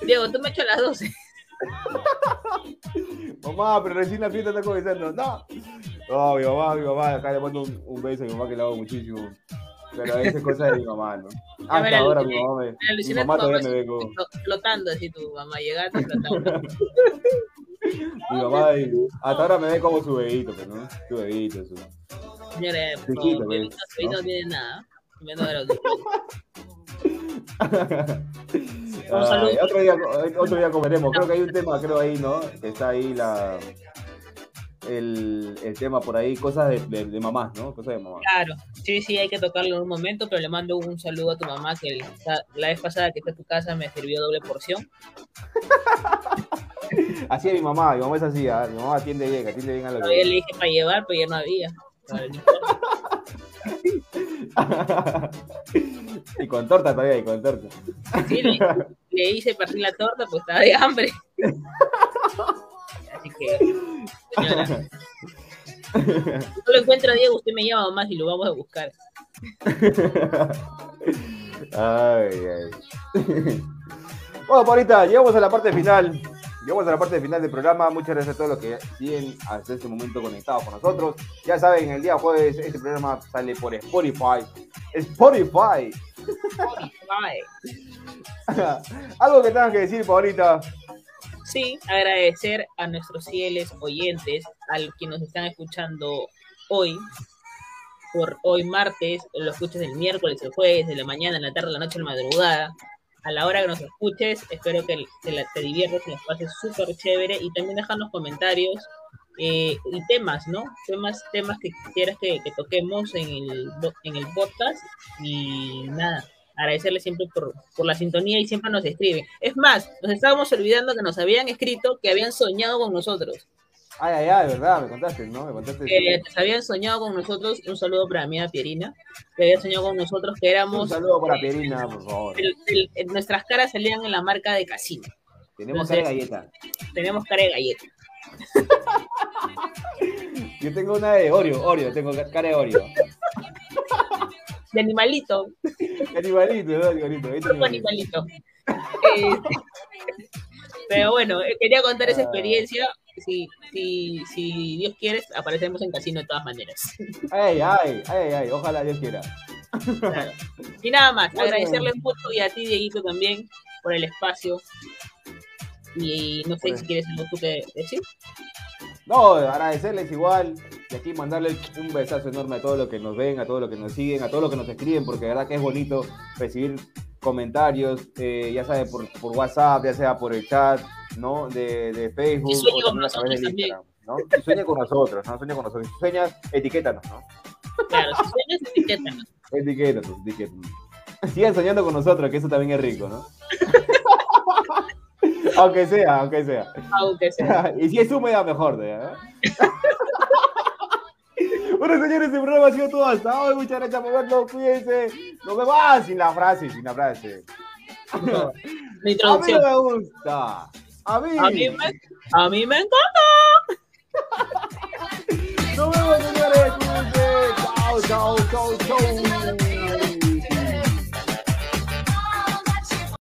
Diego, tú me echas a las 12. Mamá, pero recién la fiesta está comenzando. No. No, mi mamá, mi mamá, acá le mando un, un beso a mi mamá que la hago muchísimo. Pero esa es cosa de mi mamá, ¿no? Me Hasta la ahora mi mamá me, Me mi mamá todavía me ve como, flo- flotando así tu mamá, llegando y flotando. mi mamá y- hasta ahora me ve como su bebito, pues, ¿no? Su bebito, su... Favor, pues, Bebito, Bebito ¿no? tiene nada. Menos de los Ay, saludo. otro, día, otro día comeremos. Creo que hay un tema, creo ahí, ¿no? Está ahí la, el, el tema por ahí, cosas de, de, de mamás, ¿no? Cosas de mamás. Claro, sí, sí, hay que tocarlo en un momento, pero le mando un saludo a tu mamá que la, la vez pasada que fue a tu casa me sirvió doble porción. Así es mi mamá, mi mamá es así, ¿ah? mi mamá atiende bien, atiende bien a lo Todavía le que... dije para llevar, pero ya no había. Y con torta todavía, y con torta. Sí, le, le hice partir la torta, pues estaba de hambre. Así que, señora, no lo encuentra Diego, usted me llama más y lo vamos a buscar. Ay, ay. Bueno, Paulita, llegamos a la parte final. Llegamos a la parte final del programa. Muchas gracias a todos los que siguen hasta este momento conectados con nosotros. Ya saben, el día jueves este programa sale por Spotify. Spotify. Ay. Algo que tengas que decir, Paulita. Sí, agradecer a nuestros fieles oyentes, al que nos están escuchando hoy, por hoy martes, lo escuches el miércoles, el jueves, de la mañana, en la tarde, la noche, la madrugada. A la hora que nos escuches, espero que te, la- te diviertas, que nos pases súper chévere y también dejarnos comentarios eh, y temas, ¿no? Temas, temas que quisieras que, que toquemos en el, en el podcast y nada, agradecerles siempre por, por la sintonía y siempre nos escriben. Es más, nos estábamos olvidando que nos habían escrito que habían soñado con nosotros. Ay, ay, ay, verdad, me contaste, ¿no? Me contaste. Que habían soñado con nosotros. Un saludo para mi amiga Pierina. Que había soñado con nosotros que Un éramos. saludo para Pierina, por favor. el- el- el- nuestras caras salían en la marca de casino. Tenemos cara de galleta. Tenemos cara de galleta. Yo tengo una de Oreo, Oreo, tengo cara de Oreo. De animalito. Animalito, ¿no? Animalito. ahí animalito. Eh, pero bueno, eh, quería contar esa Ah. experiencia. Si, si, si Dios quiere, aparecemos en casino de todas maneras. Ay, ay, ay, ay, ojalá Dios quiera. Claro. Y nada más, Bueno. agradecerle mucho y a ti, Dieguito, también por el espacio. Y no sé Bueno. si quieres algo tú que decir. No, agradecerles igual y aquí mandarles un besazo enorme a todos los que nos ven, a todos los que nos siguen, a todos los que nos escriben, porque de verdad que es bonito recibir comentarios, eh, ya sea por, por WhatsApp, ya sea por el chat, ¿no? De, de Facebook Y sueñe o con a nosotros también. ¿no? Y sueña con nosotros, ¿no? Sueña con nosotros. Si sueñas, etiquétanos, ¿no? Claro, si sueñas, etiquétanos. Etiquétanos, etiquétanos. Sigan soñando con nosotros, que eso también es rico, ¿no? aunque sea, aunque sea. Aunque sea. y si es húmeda, mejor. ¿ya? bueno, señores, el programa ha sido todo hasta hoy. Muchas gracias por vernos. Cuídense. Nos vemos Ah, sin la frase, sin la frase. La A mí me gusta. A mí. A mí me, a mí me encanta. Nos vemos, señores. Cuídense. Chao, chao, chao, chao.